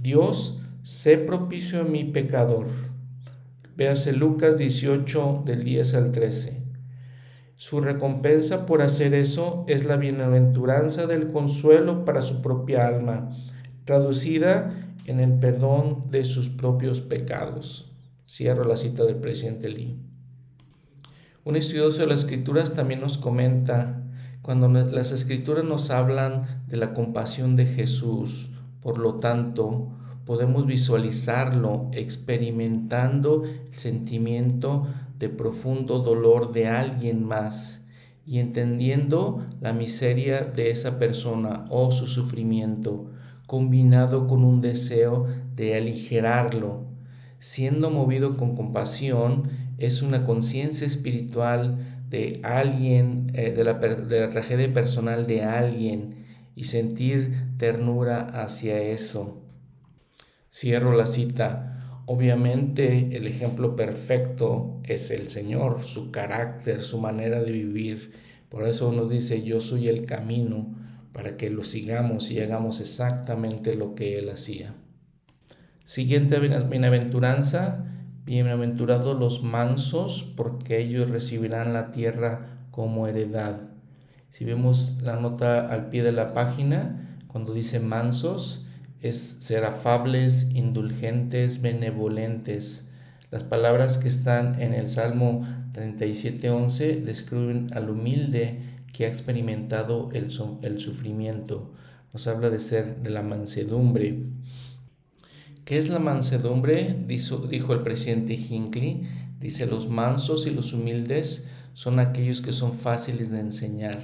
Dios, sé propicio a mi pecador. Véase Lucas 18 del 10 al 13. Su recompensa por hacer eso es la bienaventuranza del consuelo para su propia alma, traducida en el perdón de sus propios pecados. Cierro la cita del presidente Lee. Un estudioso de las escrituras también nos comenta, cuando las escrituras nos hablan de la compasión de Jesús, por lo tanto, podemos visualizarlo experimentando el sentimiento de profundo dolor de alguien más y entendiendo la miseria de esa persona o su sufrimiento, combinado con un deseo de aligerarlo. Siendo movido con compasión, es una conciencia espiritual de alguien, eh, de, la, de la tragedia personal de alguien y sentir ternura hacia eso. Cierro la cita. Obviamente el ejemplo perfecto es el Señor, su carácter, su manera de vivir. Por eso nos dice, yo soy el camino para que lo sigamos y hagamos exactamente lo que Él hacía. Siguiente bienaventuranza, Bienaventurados los mansos, porque ellos recibirán la tierra como heredad. Si vemos la nota al pie de la página, cuando dice mansos, es ser afables, indulgentes, benevolentes. Las palabras que están en el Salmo 37.11 describen al humilde que ha experimentado el, el sufrimiento. Nos habla de ser de la mansedumbre. ¿Qué es la mansedumbre? Dijo, el presidente Hinckley. Dice, los mansos y los humildes son aquellos que son fáciles de enseñar,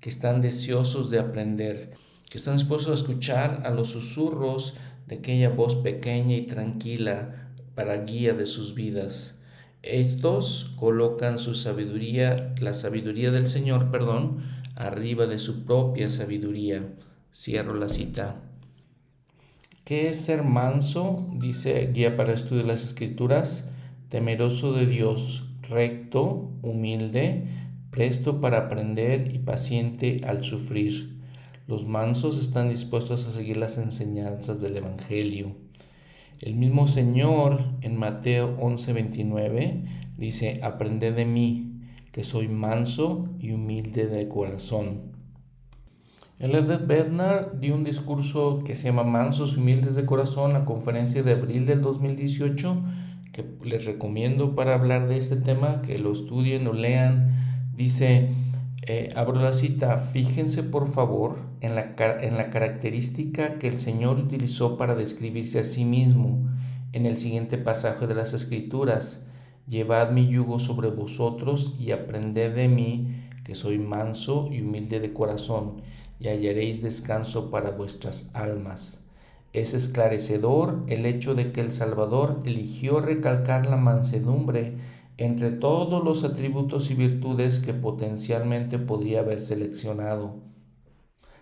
que están deseosos de aprender, que están dispuestos a escuchar a los susurros de aquella voz pequeña y tranquila para guía de sus vidas. Estos colocan su sabiduría, la sabiduría del Señor, perdón, arriba de su propia sabiduría. Cierro la cita. ¿Qué es ser manso? Dice Guía para Estudio de las Escrituras, temeroso de Dios, recto, humilde, presto para aprender y paciente al sufrir. Los mansos están dispuestos a seguir las enseñanzas del Evangelio. El mismo Señor en Mateo 11:29 dice, aprended de mí, que soy manso y humilde de corazón el Elder Bernard dio un discurso que se llama Mansos Humildes de Corazón, la conferencia de abril del 2018, que les recomiendo para hablar de este tema, que lo estudien o lean. Dice, eh, abro la cita, fíjense por favor en la, en la característica que el Señor utilizó para describirse a sí mismo en el siguiente pasaje de las Escrituras. Llevad mi yugo sobre vosotros y aprended de mí, que soy manso y humilde de corazón y hallaréis descanso para vuestras almas. Es esclarecedor el hecho de que el Salvador eligió recalcar la mansedumbre entre todos los atributos y virtudes que potencialmente podría haber seleccionado.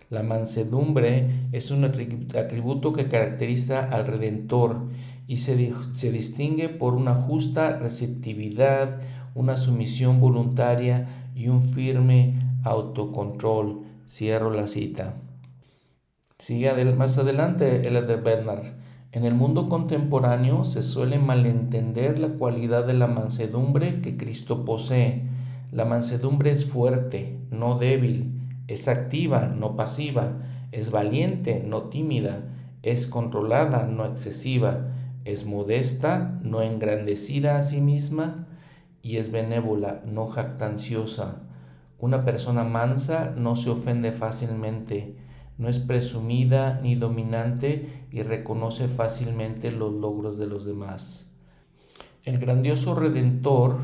La mansedumbre es un atributo que caracteriza al Redentor y se, se distingue por una justa receptividad, una sumisión voluntaria y un firme autocontrol Cierro la cita. Sigue más adelante el de Bernard. En el mundo contemporáneo se suele malentender la cualidad de la mansedumbre que Cristo posee. La mansedumbre es fuerte, no débil, es activa, no pasiva, es valiente, no tímida, es controlada, no excesiva, es modesta, no engrandecida a sí misma, y es benévola, no jactanciosa. Una persona mansa no se ofende fácilmente, no es presumida ni dominante y reconoce fácilmente los logros de los demás. El grandioso Redentor,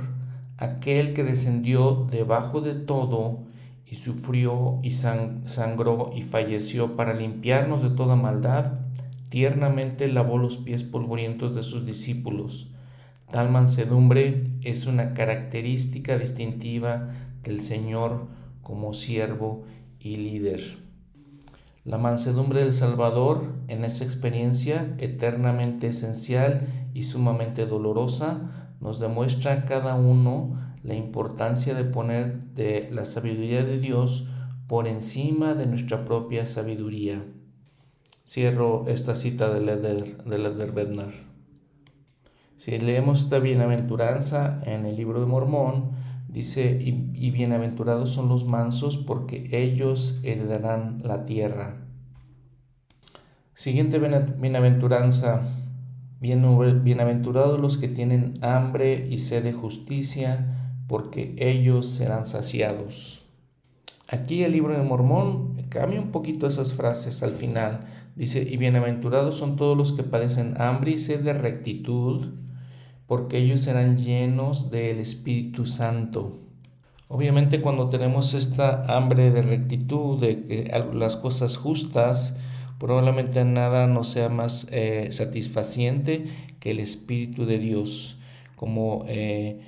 aquel que descendió debajo de todo y sufrió y sangró y falleció para limpiarnos de toda maldad, tiernamente lavó los pies polvorientos de sus discípulos. Tal mansedumbre es una característica distintiva del Señor como siervo y líder. La mansedumbre del Salvador en esa experiencia eternamente esencial y sumamente dolorosa nos demuestra a cada uno la importancia de poner de la sabiduría de Dios por encima de nuestra propia sabiduría. Cierro esta cita de Leder, de Bednar. Si leemos esta bienaventuranza en el libro de Mormón, Dice, y, bienaventurados son los mansos porque ellos heredarán la tierra. Siguiente bienaventuranza, bienaventurados los que tienen hambre y sed de justicia, porque ellos serán saciados. Aquí el libro de Mormón cambia un poquito esas frases al final. Dice, y bienaventurados son todos los que padecen hambre y sed de rectitud, porque ellos serán llenos del Espíritu Santo. Obviamente cuando tenemos esta hambre de rectitud, de las cosas justas, probablemente nada nos sea más eh, satisfaciente que el Espíritu de Dios como, eh,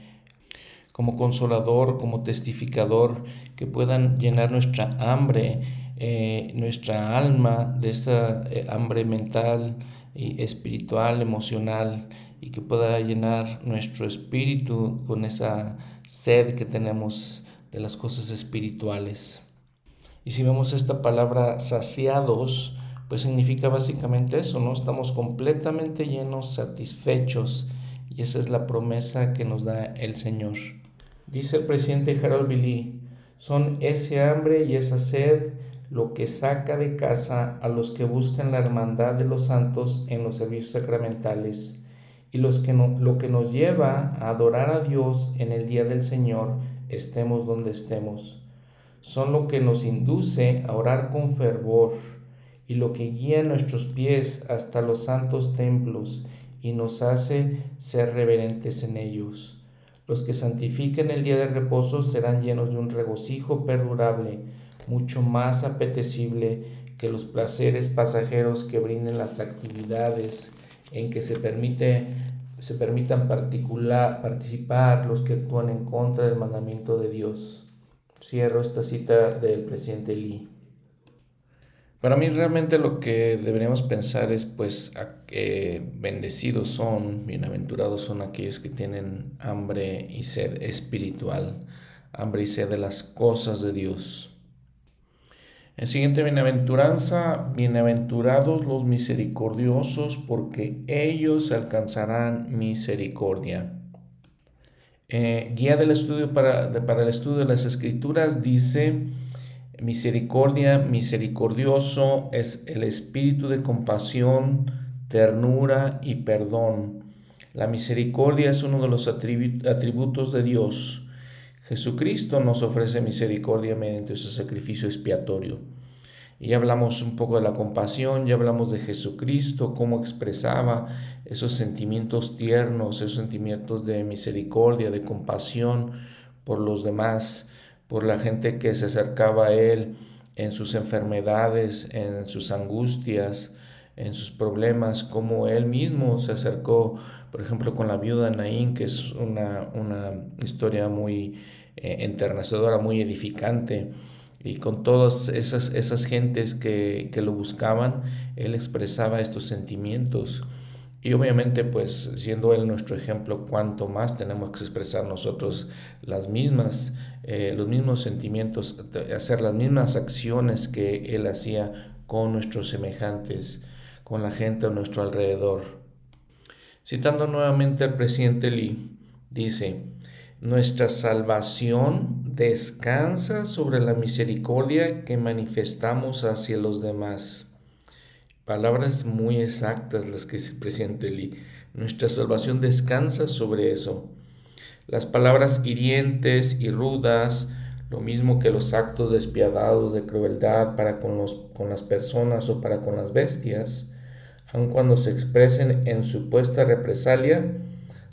como consolador, como testificador, que puedan llenar nuestra hambre, eh, nuestra alma de esta hambre mental espiritual, emocional y que pueda llenar nuestro espíritu con esa sed que tenemos de las cosas espirituales. Y si vemos esta palabra saciados, pues significa básicamente eso, ¿no? Estamos completamente llenos, satisfechos, y esa es la promesa que nos da el Señor. Dice el presidente Harold Billy, son ese hambre y esa sed lo que saca de casa a los que buscan la hermandad de los santos en los servicios sacramentales y los que no, lo que nos lleva a adorar a Dios en el día del Señor, estemos donde estemos. Son lo que nos induce a orar con fervor y lo que guía nuestros pies hasta los santos templos y nos hace ser reverentes en ellos. Los que santifiquen el día de reposo serán llenos de un regocijo perdurable, mucho más apetecible que los placeres pasajeros que brinden las actividades en que se permite se permitan particular, participar los que actúan en contra del mandamiento de Dios. Cierro esta cita del presidente Lee. Para mí realmente lo que deberíamos pensar es pues que bendecidos son, bienaventurados son aquellos que tienen hambre y sed espiritual, hambre y sed de las cosas de Dios. El siguiente bienaventuranza, bienaventurados los misericordiosos, porque ellos alcanzarán misericordia. Eh, guía del estudio para, para el estudio de las escrituras dice, misericordia, misericordioso es el espíritu de compasión, ternura y perdón. La misericordia es uno de los atributos de Dios. Jesucristo nos ofrece misericordia mediante su sacrificio expiatorio. Y hablamos un poco de la compasión, ya hablamos de Jesucristo, cómo expresaba esos sentimientos tiernos, esos sentimientos de misericordia, de compasión por los demás, por la gente que se acercaba a Él en sus enfermedades, en sus angustias, en sus problemas, como Él mismo se acercó, por ejemplo, con la viuda Naín, que es una, una historia muy eh, enternecedora, muy edificante. Y con todas esas, esas gentes que, que lo buscaban, Él expresaba estos sentimientos. Y obviamente, pues siendo Él nuestro ejemplo, cuanto más tenemos que expresar nosotros las mismas, eh, los mismos sentimientos, hacer las mismas acciones que Él hacía con nuestros semejantes, con la gente a nuestro alrededor. Citando nuevamente al presidente Lee, dice, nuestra salvación descansa sobre la misericordia que manifestamos hacia los demás. Palabras muy exactas las que dice el presidente Lee. Nuestra salvación descansa sobre eso. Las palabras hirientes y rudas, lo mismo que los actos despiadados de crueldad para con, los, con las personas o para con las bestias, aun cuando se expresen en supuesta represalia,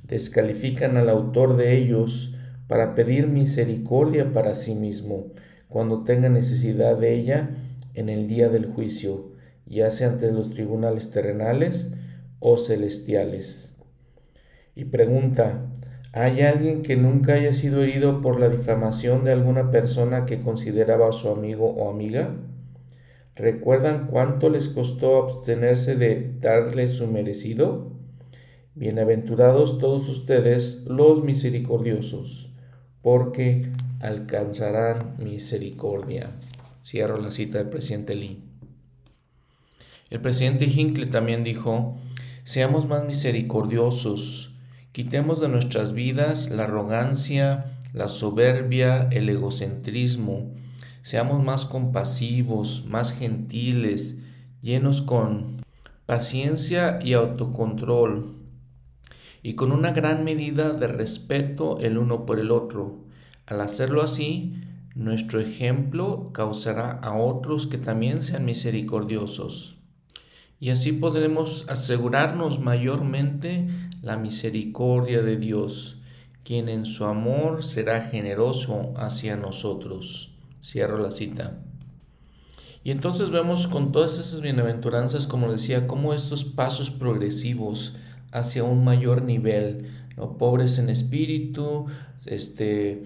descalifican al autor de ellos para pedir misericordia para sí mismo cuando tenga necesidad de ella en el día del juicio, ya sea ante los tribunales terrenales o celestiales. Y pregunta, ¿hay alguien que nunca haya sido herido por la difamación de alguna persona que consideraba su amigo o amiga? ¿Recuerdan cuánto les costó abstenerse de darle su merecido? Bienaventurados todos ustedes los misericordiosos, porque alcanzarán misericordia. Cierro la cita del presidente Lee. El presidente Hinckley también dijo, seamos más misericordiosos, quitemos de nuestras vidas la arrogancia, la soberbia, el egocentrismo, seamos más compasivos, más gentiles, llenos con paciencia y autocontrol, y con una gran medida de respeto el uno por el otro. Al hacerlo así, nuestro ejemplo causará a otros que también sean misericordiosos. Y así podremos asegurarnos mayormente la misericordia de Dios, quien en su amor será generoso hacia nosotros. Cierro la cita. Y entonces vemos con todas esas bienaventuranzas, como decía, como estos pasos progresivos hacia un mayor nivel, ¿no? pobres en espíritu, este,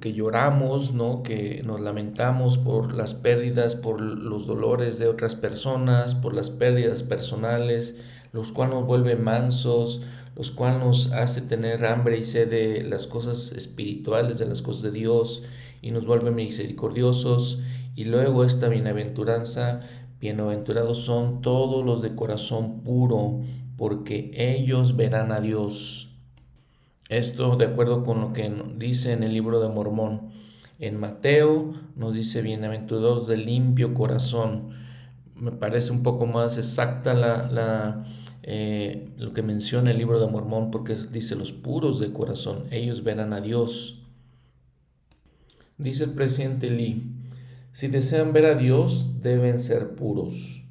que lloramos, ¿no? que nos lamentamos por las pérdidas, por los dolores de otras personas, por las pérdidas personales, los cuales nos vuelve mansos, los cuales nos hace tener hambre y sed de las cosas espirituales, de las cosas de Dios, y nos vuelve misericordiosos. Y luego esta bienaventuranza, bienaventurados son todos los de corazón puro, porque ellos verán a Dios. Esto de acuerdo con lo que dice en el libro de Mormón. En Mateo nos dice bienaventurados de limpio corazón. Me parece un poco más exacta la, eh, lo que menciona el libro de Mormón porque dice los puros de corazón. Ellos verán a Dios. Dice el presidente Lee, si desean ver a Dios deben ser puros.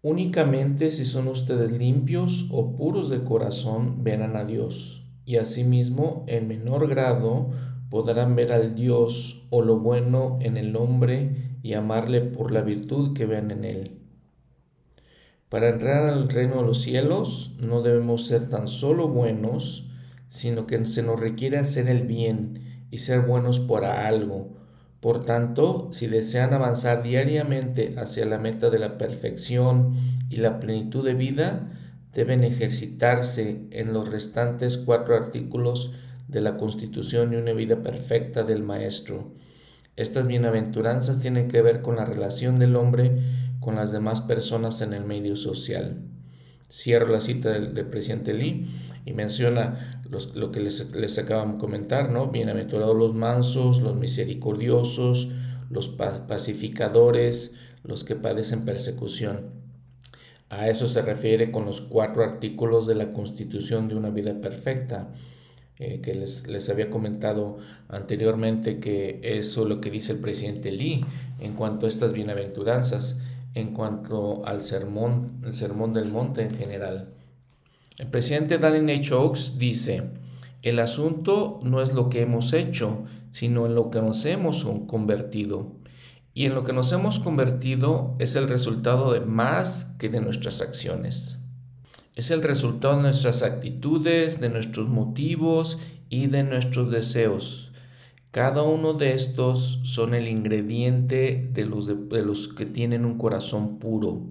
Únicamente si son ustedes limpios o puros de corazón verán a Dios, y asimismo en menor grado podrán ver al Dios o lo bueno en el hombre y amarle por la virtud que vean en él. Para entrar al reino de los cielos no debemos ser tan solo buenos, sino que se nos requiere hacer el bien y ser buenos por algo, por tanto, si desean avanzar diariamente hacia la meta de la perfección y la plenitud de vida, deben ejercitarse en los restantes cuatro artículos de la Constitución y una vida perfecta del Maestro. Estas bienaventuranzas tienen que ver con la relación del hombre con las demás personas en el medio social. Cierro la cita del, presidente Lee y menciona lo que les, les acabamos de comentar, ¿no? Bienaventurados los mansos, los misericordiosos, los pacificadores, los que padecen persecución. A eso se refiere con los cuatro artículos de la Constitución de una vida perfecta, eh, que les, les, había comentado anteriormente que eso es lo que dice el presidente Lee en cuanto a estas bienaventuranzas, en cuanto al sermón, el sermón del monte en general. El presidente Daniel H. Oaks dice, el asunto no es lo que hemos hecho, sino en lo que nos hemos convertido. Y en lo que nos hemos convertido es el resultado de más que de nuestras acciones. Es el resultado de nuestras actitudes, de nuestros motivos y de nuestros deseos. Cada uno de estos son el ingrediente de los, de los que tienen un corazón puro.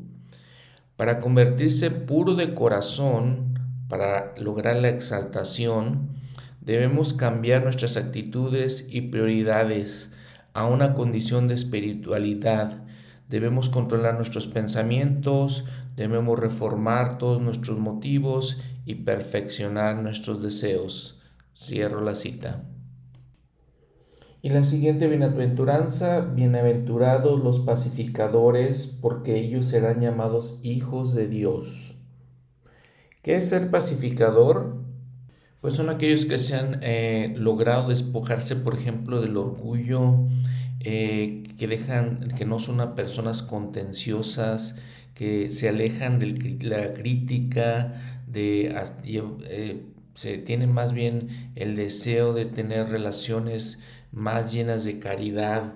Para convertirse puro de corazón, para lograr la exaltación, debemos cambiar nuestras actitudes y prioridades a una condición de espiritualidad. Debemos controlar nuestros pensamientos, debemos reformar todos nuestros motivos y perfeccionar nuestros deseos. Cierro la cita. Y la siguiente bienaventuranza, bienaventurados los pacificadores, porque ellos serán llamados hijos de Dios. ¿Qué es ser pacificador? Pues son aquellos que se han eh, logrado despojarse, por ejemplo, del orgullo, eh, que dejan, que no son personas contenciosas, que se alejan de la crítica, de, eh, se tienen más bien el deseo de tener relaciones más llenas de caridad,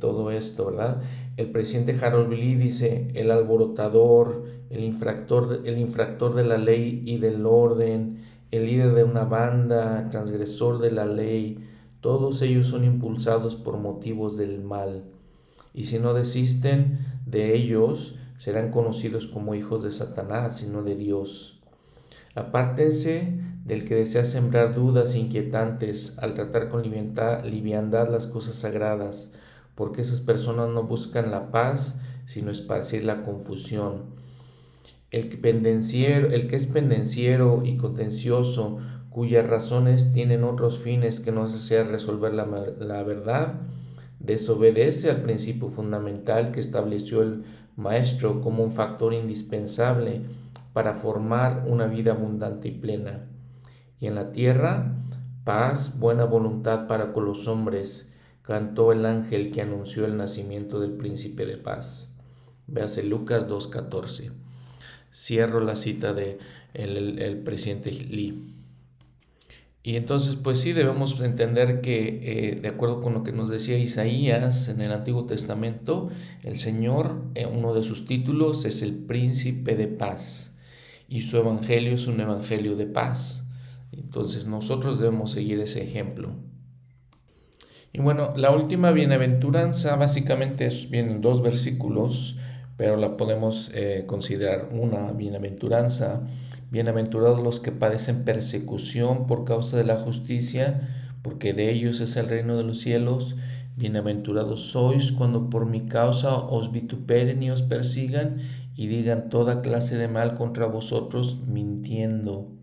todo esto, ¿verdad? El presidente Harold Lee dice, el alborotador, el infractor, el infractor de la ley y del orden, el líder de una banda, transgresor de la ley, todos ellos son impulsados por motivos del mal. y si no desisten de ellos, serán conocidos como hijos de Satanás y no de Dios. Apártense del que desea sembrar dudas inquietantes al tratar con liviandad las cosas sagradas, porque esas personas no buscan la paz, sino esparcir la confusión. El que, el que es pendenciero y contencioso, cuyas razones tienen otros fines que no sea resolver la, la verdad, desobedece al principio fundamental que estableció el maestro como un factor indispensable para formar una vida abundante y plena. Y en la tierra, paz, buena voluntad para con los hombres, cantó el ángel que anunció el nacimiento del príncipe de paz. Véase Lucas 2.14. Cierro la cita de el, el presidente Lee. Y entonces, pues sí, debemos entender que, eh, de acuerdo con lo que nos decía Isaías en el Antiguo Testamento, el Señor, eh, uno de sus títulos es el príncipe de paz. Y su evangelio es un evangelio de paz. Entonces nosotros debemos seguir ese ejemplo. Y bueno, la última bienaventuranza básicamente es, vienen dos versículos, pero la podemos eh, considerar una bienaventuranza Bienaventurados los que padecen persecución por causa de la justicia, porque de ellos es el reino de los cielos. Bienaventurados sois cuando por mi causa os vituperen y os persigan y digan toda clase de mal contra vosotros mintiendo.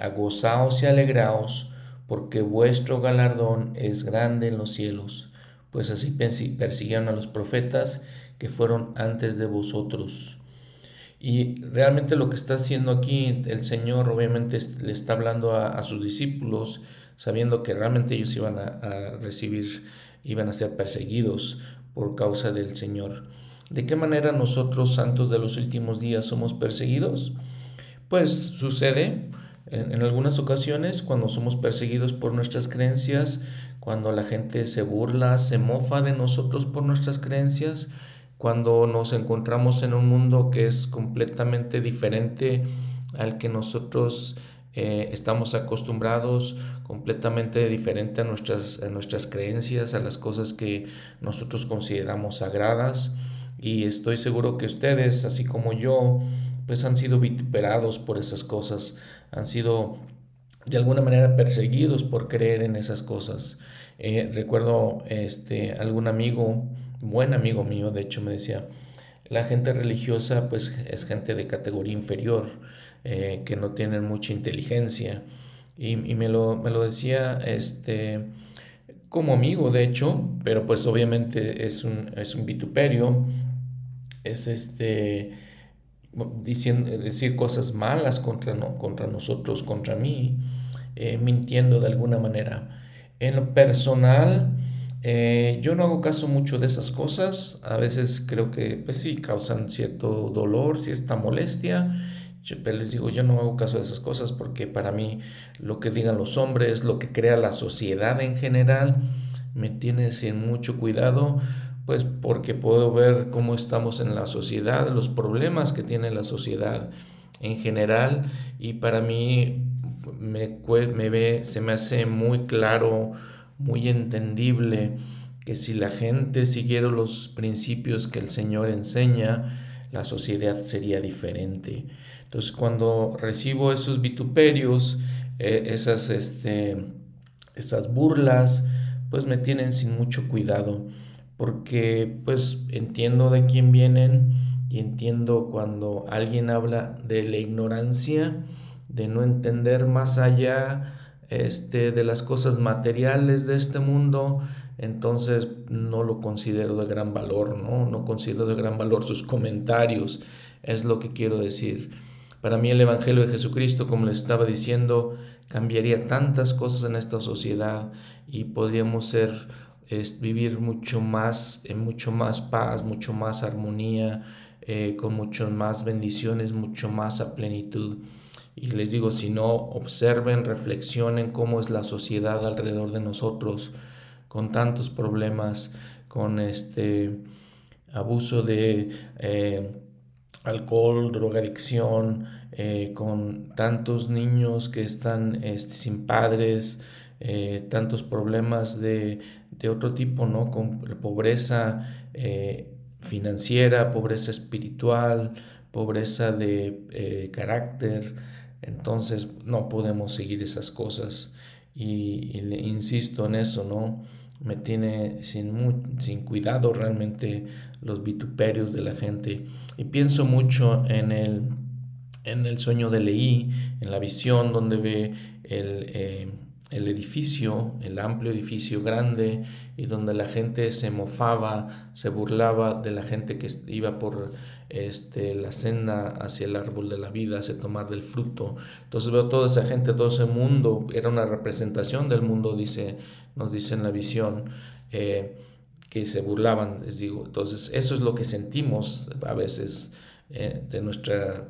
Agozaos y alegraos, porque vuestro galardón es grande en los cielos, pues así persiguieron a los profetas que fueron antes de vosotros. Y realmente lo que está haciendo aquí el Señor obviamente le está hablando a, sus discípulos, sabiendo que realmente ellos iban a, recibir, iban a ser perseguidos por causa del Señor. ¿De qué manera nosotros, santos de los últimos días, somos perseguidos? Pues sucede en, en, algunas ocasiones cuando somos perseguidos por nuestras creencias, cuando la gente se burla, se mofa de nosotros por nuestras creencias, cuando nos encontramos en un mundo que es completamente diferente al que nosotros eh, estamos acostumbrados, completamente diferente a nuestras, a nuestras creencias, a las cosas que nosotros consideramos sagradas. Y estoy seguro que ustedes, así como yo, pues han sido vituperados por esas cosas, han sido de alguna manera perseguidos por creer en esas cosas. Eh, recuerdo este, algún amigo buen amigo mío, de hecho, me decía, la gente religiosa pues es gente de categoría inferior, eh, que no tienen mucha inteligencia. Y, me, lo, me, lo, decía este, como amigo, de hecho, pero pues obviamente es un, es un vituperio, es este, diciendo, decir cosas malas contra, no, contra nosotros, contra mí, eh, mintiendo de alguna manera. En lo personal, eh, yo no hago caso mucho de esas cosas. A veces creo que, pues sí, causan cierto dolor, cierta molestia. pero les digo, yo no hago caso de esas cosas porque para mí lo que digan los hombres, lo que crea la sociedad en general, me tiene sin mucho cuidado, pues porque puedo ver cómo estamos en la sociedad, los problemas que tiene la sociedad en general y para mí me, me ve, se me hace muy claro muy entendible que si la gente siguiera los principios que el Señor enseña, la sociedad sería diferente. Entonces cuando recibo esos vituperios, eh, esas, este, esas burlas, pues me tienen sin mucho cuidado, porque pues entiendo de quién vienen y entiendo cuando alguien habla de la ignorancia, de no entender más allá este, de las cosas materiales de este mundo, entonces no lo considero de gran valor, ¿no? No considero de gran valor sus comentarios, es lo que quiero decir. Para mí el Evangelio de Jesucristo, como les estaba diciendo, cambiaría tantas cosas en esta sociedad y podríamos ser, vivir mucho más, en mucho más paz, mucho más armonía, eh, con mucho más bendiciones, mucho más a plenitud. Y les digo, si no, observen, reflexionen cómo es la sociedad alrededor de nosotros, con tantos problemas, con este abuso de eh, alcohol, drogadicción, eh, con tantos niños que están este, sin padres, eh, tantos problemas de, de otro tipo, ¿no? Con pobreza eh, financiera, pobreza espiritual, pobreza de eh, carácter. Entonces no podemos seguir esas cosas. Y, insisto en eso, ¿no? Me tiene sin, sin cuidado realmente los vituperios de la gente. Y pienso mucho en el, en el sueño de Leí, en la visión donde ve el... Eh, el edificio, el amplio edificio grande, y donde la gente se mofaba, se burlaba de la gente que iba por este, la senda hacia el árbol de la vida, hacia tomar del fruto. Entonces veo toda esa gente, todo ese mundo, era una representación del mundo, dice, nos dice en la visión, eh, que se burlaban, les digo. Entonces eso es lo que sentimos a veces eh, de nuestra,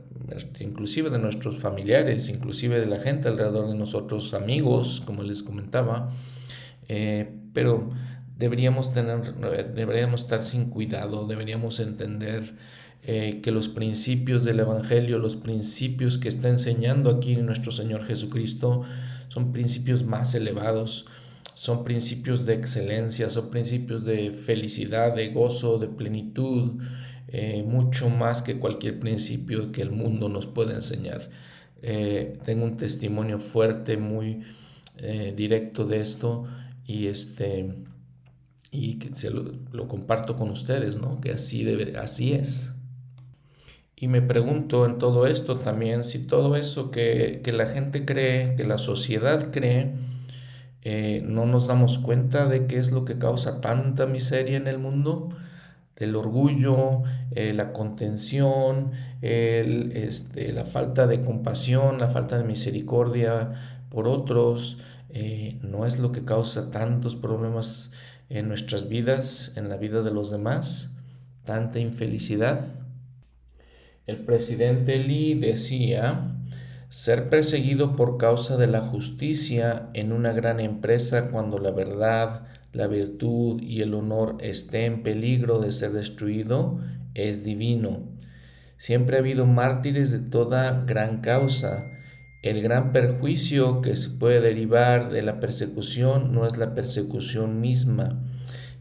inclusive de nuestros familiares, inclusive de la gente alrededor de nosotros, amigos, como les comentaba, eh, pero deberíamos, tener, deberíamos estar sin cuidado, deberíamos entender eh, que los principios del Evangelio, los principios que está enseñando aquí nuestro Señor Jesucristo, son principios más elevados, son principios de excelencia, son principios de felicidad, de gozo, de plenitud, eh, mucho más que cualquier principio que el mundo nos puede enseñar. Eh, tengo un testimonio fuerte, muy eh, directo de esto y este y que se lo, comparto con ustedes, ¿no? Que así debe, así es. Y me pregunto en todo esto también si todo eso que, que la gente cree, que la sociedad cree, no nos damos cuenta de qué es lo que causa tanta miseria en el mundo el orgullo, eh, la contención, el, este, la falta de compasión, la falta de misericordia por otros, eh, no es lo que causa tantos problemas en nuestras vidas, en la vida de los demás, tanta infelicidad. El presidente Lee decía, ser perseguido por causa de la justicia en una gran empresa cuando la verdad, la virtud y el honor esté en peligro de ser destruido, es divino. Siempre ha habido mártires de toda gran causa. El gran perjuicio que se puede derivar de la persecución no es la persecución misma,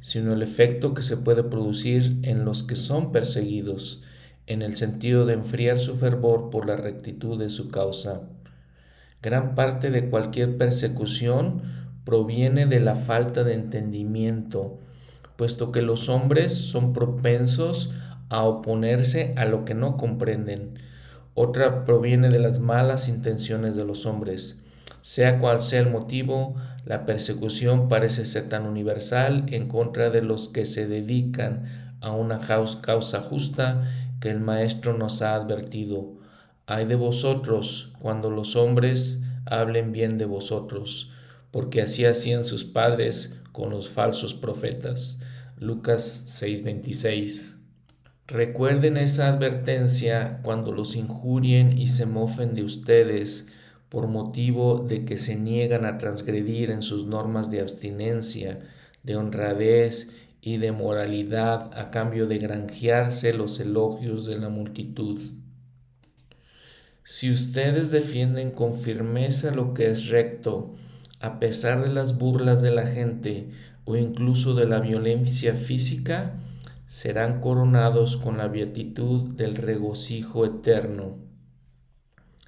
sino el efecto que se puede producir en los que son perseguidos, en el sentido de enfriar su fervor por la rectitud de su causa. Gran parte de cualquier persecución proviene de la falta de entendimiento, puesto que los hombres son propensos a oponerse a lo que no comprenden. Otra proviene de las malas intenciones de los hombres. Sea cual sea el motivo, la persecución parece ser tan universal en contra de los que se dedican a una causa justa que el Maestro nos ha advertido. Ay de vosotros cuando los hombres hablen bien de vosotros porque así hacían sus padres con los falsos profetas. Lucas 6:26. Recuerden esa advertencia cuando los injurien y se mofen de ustedes por motivo de que se niegan a transgredir en sus normas de abstinencia, de honradez y de moralidad a cambio de granjearse los elogios de la multitud. Si ustedes defienden con firmeza lo que es recto, a pesar de las burlas de la gente o incluso de la violencia física, serán coronados con la beatitud del regocijo eterno.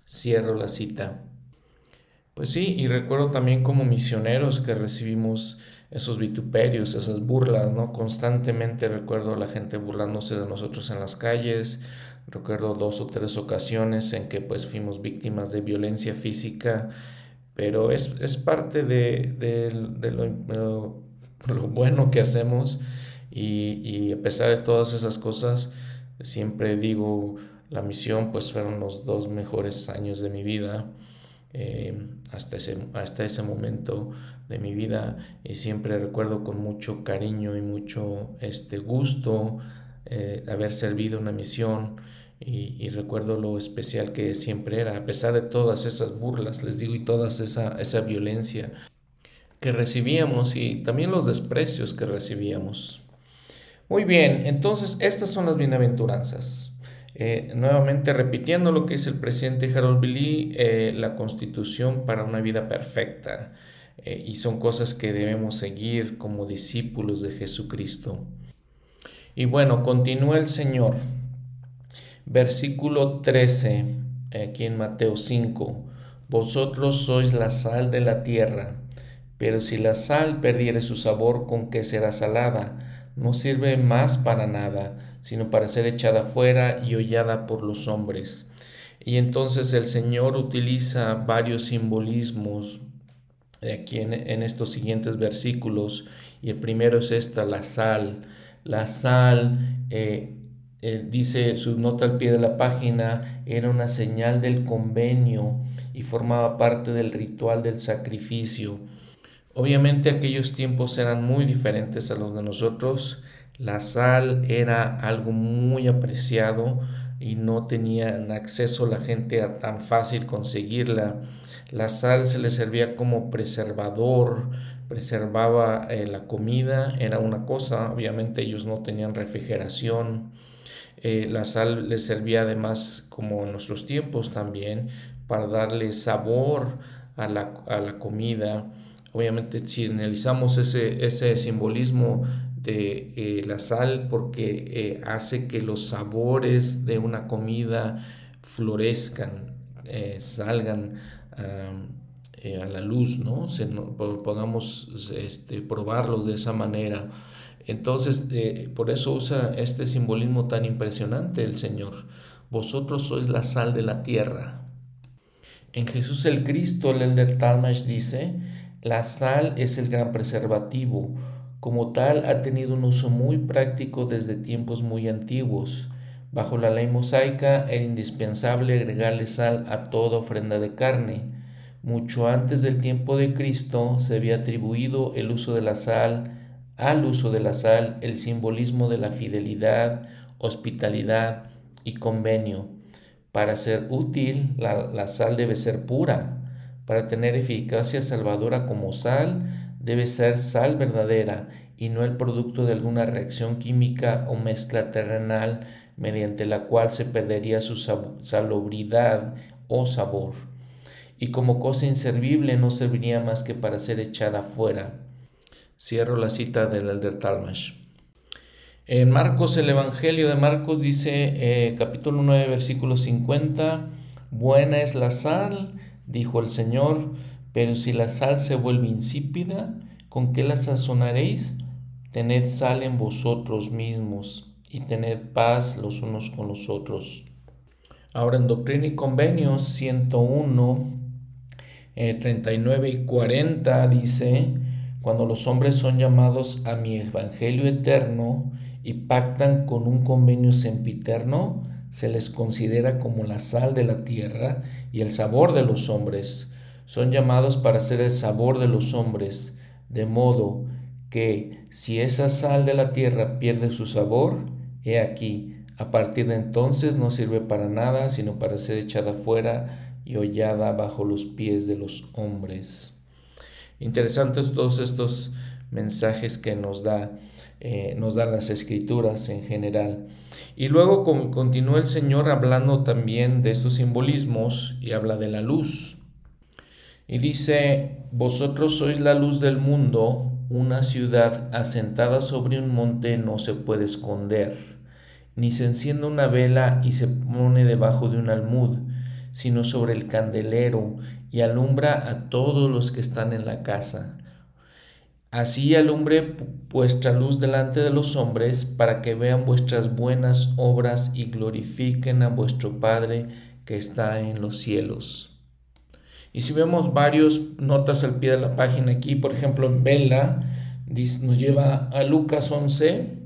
Cierro la cita. Pues sí, y recuerdo también como misioneros que recibimos esos vituperios, esas burlas, ¿no? Constantemente recuerdo a la gente burlándose de nosotros en las calles, recuerdo dos o tres ocasiones en que pues fuimos víctimas de violencia física pero es, parte de, lo, bueno que hacemos y, a pesar de todas esas cosas, siempre digo, la misión pues fueron los dos mejores años de mi vida. Eh, hasta, ese, hasta ese momento de mi vida y siempre recuerdo con mucho cariño y mucho este, gusto eh, haber servido una misión y, recuerdo lo especial que siempre era, a pesar de todas esas burlas, les digo, y toda esa, esa violencia que recibíamos y también los desprecios que recibíamos. Muy bien, entonces estas son las bienaventuranzas. Eh, nuevamente repitiendo lo que dice el presidente Harold Billy, eh, la constitución para una vida perfecta. eh, y son cosas que debemos seguir como discípulos de Jesucristo. Y bueno, continúa el Señor. Versículo 13, aquí en Mateo 5. Vosotros sois la sal de la tierra, pero si la sal perdiere su sabor, ¿con qué será salada? No sirve más para nada, sino para ser echada fuera y hollada por los hombres. Y entonces el Señor utiliza varios simbolismos aquí en, estos siguientes versículos. Y el primero es esta, la sal. La sal, eh, eh, dice su nota al pie de la página, era una señal del convenio y formaba parte del ritual del sacrificio. Obviamente aquellos tiempos eran muy diferentes a los de nosotros. La sal era algo muy apreciado y no tenían acceso la gente a tan fácil conseguirla. La sal se le servía como preservador, preservaba eh, la comida, era una cosa, obviamente ellos no tenían refrigeración. Eh, la sal les servía además, como en nuestros tiempos también, para darle sabor a la, a la comida. Obviamente si analizamos ese, ese simbolismo de eh, la sal porque eh, hace que los sabores de una comida florezcan, salgan a la luz, ¿no? Se, podamos este, probarlos de esa manera. Entonces, por eso usa este simbolismo tan impresionante el Señor. Vosotros sois la sal de la tierra. En Jesús el Cristo, el Elder Talmash dice, la sal es el gran preservativo como tal, ha tenido un uso muy práctico desde tiempos muy antiguos. Bajo la ley mosaica era indispensable agregarle sal a toda ofrenda de carne. Mucho antes del tiempo de Cristo se había atribuido el uso de la sal al uso de la sal el simbolismo de la fidelidad, hospitalidad y convenio. Para ser útil, la, la sal debe ser pura. Para tener eficacia salvadora como sal, debe ser sal verdadera y no el producto de alguna reacción química o mezcla terrenal mediante la cual se perdería su salubridad o sabor. Y como cosa inservible no serviría más que para ser echada fuera. Cierro la cita del Elder Talmash. En Marcos, el Evangelio de Marcos dice, eh, capítulo 9, versículo 50, Buena es la sal, dijo el Señor, pero si la sal se vuelve insípida, ¿con qué la sazonaréis? Tened sal en vosotros mismos y tened paz los unos con los otros. Ahora en Doctrina y Convenios 101, 39 eh, y 40 dice, cuando los hombres son llamados a mi evangelio eterno y pactan con un convenio sempiterno, se les considera como la sal de la tierra y el sabor de los hombres son llamados para ser el sabor de los hombres, de modo que si esa sal de la tierra pierde su sabor, he aquí, a partir de entonces no sirve para nada, sino para ser echada fuera y hollada bajo los pies de los hombres. Interesantes todos estos mensajes que nos da eh, nos dan las escrituras en general. Y luego continúa el Señor hablando también de estos simbolismos y habla de la luz. Y dice, vosotros sois la luz del mundo, una ciudad asentada sobre un monte no se puede esconder, ni se enciende una vela y se pone debajo de un almud, sino sobre el candelero y alumbra a todos los que están en la casa. Así alumbre vuestra luz delante de los hombres, para que vean vuestras buenas obras y glorifiquen a vuestro Padre que está en los cielos. Y si vemos varios notas al pie de la página aquí, por ejemplo en Vela, nos lleva a Lucas 11,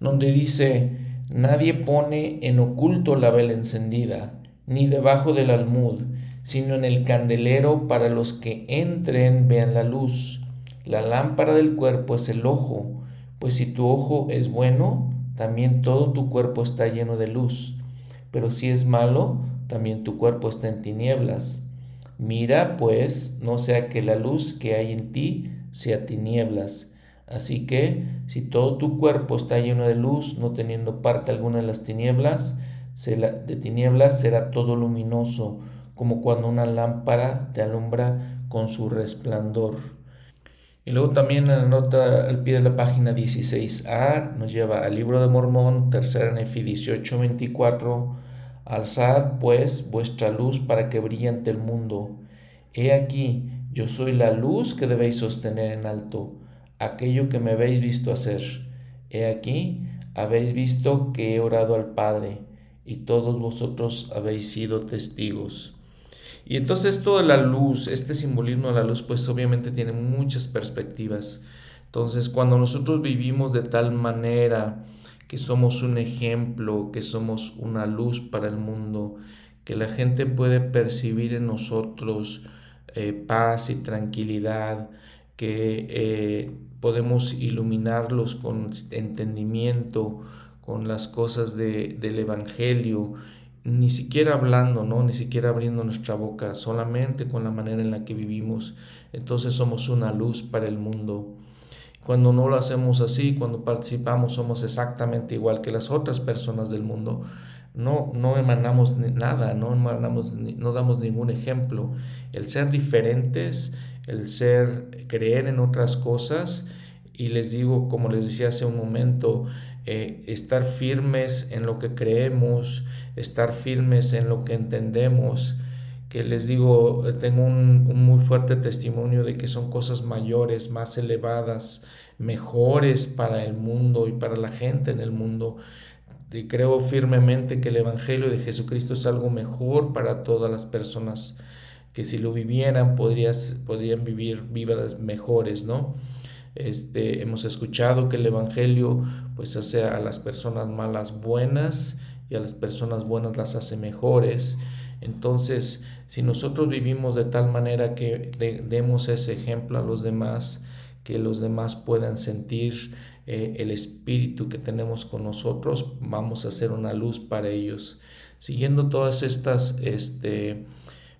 donde dice, nadie pone en oculto la vela encendida, ni debajo del almud, sino en el candelero para los que entren vean la luz. La lámpara del cuerpo es el ojo, pues si tu ojo es bueno, también todo tu cuerpo está lleno de luz. Pero si es malo, también tu cuerpo está en tinieblas. Mira, pues, no sea que la luz que hay en ti sea tinieblas. Así que, si todo tu cuerpo está lleno de luz, no teniendo parte alguna de las tinieblas, de tinieblas será todo luminoso, como cuando una lámpara te alumbra con su resplandor. Y luego también la nota al pie de la página 16a nos lleva al libro de Mormón, tercera Nefi 18:24. Alzad pues vuestra luz para que brille ante el mundo. He aquí, yo soy la luz que debéis sostener en alto, aquello que me habéis visto hacer. He aquí, habéis visto que he orado al Padre, y todos vosotros habéis sido testigos. Y entonces esto de la luz, este simbolismo de la luz, pues obviamente tiene muchas perspectivas. Entonces, cuando nosotros vivimos de tal manera que somos un ejemplo, que somos una luz para el mundo, que la gente puede percibir en nosotros eh, paz y tranquilidad, que eh, podemos iluminarlos con entendimiento, con las cosas de, del Evangelio, ni siquiera hablando, ¿no? Ni siquiera abriendo nuestra boca, solamente con la manera en la que vivimos. Entonces somos una luz para el mundo. Cuando no lo hacemos así, cuando participamos, somos exactamente igual que las otras personas del mundo. No, no emanamos nada, no, emanamos, no damos ningún ejemplo. El ser diferentes, el ser, creer en otras cosas, y les digo, como les decía hace un momento, eh, estar firmes en lo que creemos, estar firmes en lo que entendemos, que les digo, tengo un, muy fuerte testimonio de que son cosas mayores, más elevadas, mejores para el mundo y para la gente en el mundo. Y creo firmemente que el Evangelio de Jesucristo es algo mejor para todas las personas, que si lo vivieran podrías, podrían vivir vidas mejores, ¿no? Este, hemos escuchado que el Evangelio pues hace a las personas malas buenas y a las personas buenas las hace mejores. Entonces, si nosotros vivimos de tal manera que demos ese ejemplo a los demás, que los demás puedan sentir eh, el espíritu que tenemos con nosotros, vamos a ser una luz para ellos. Siguiendo todas estas este,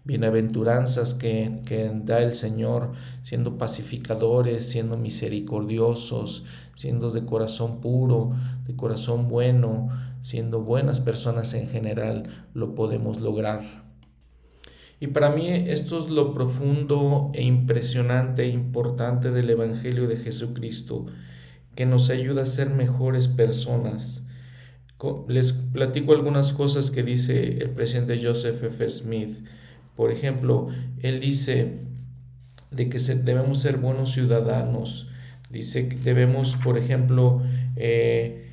bienaventuranzas que, que da el Señor, siendo pacificadores, siendo misericordiosos, siendo de corazón puro, de corazón bueno, siendo buenas personas en general, lo podemos lograr. Y para mí esto es lo profundo e impresionante e importante del Evangelio de Jesucristo, que nos ayuda a ser mejores personas. Les platico algunas cosas que dice el presidente Joseph F. Smith por ejemplo, él dice de que debemos ser buenos ciudadanos. Dice que debemos, por ejemplo, eh,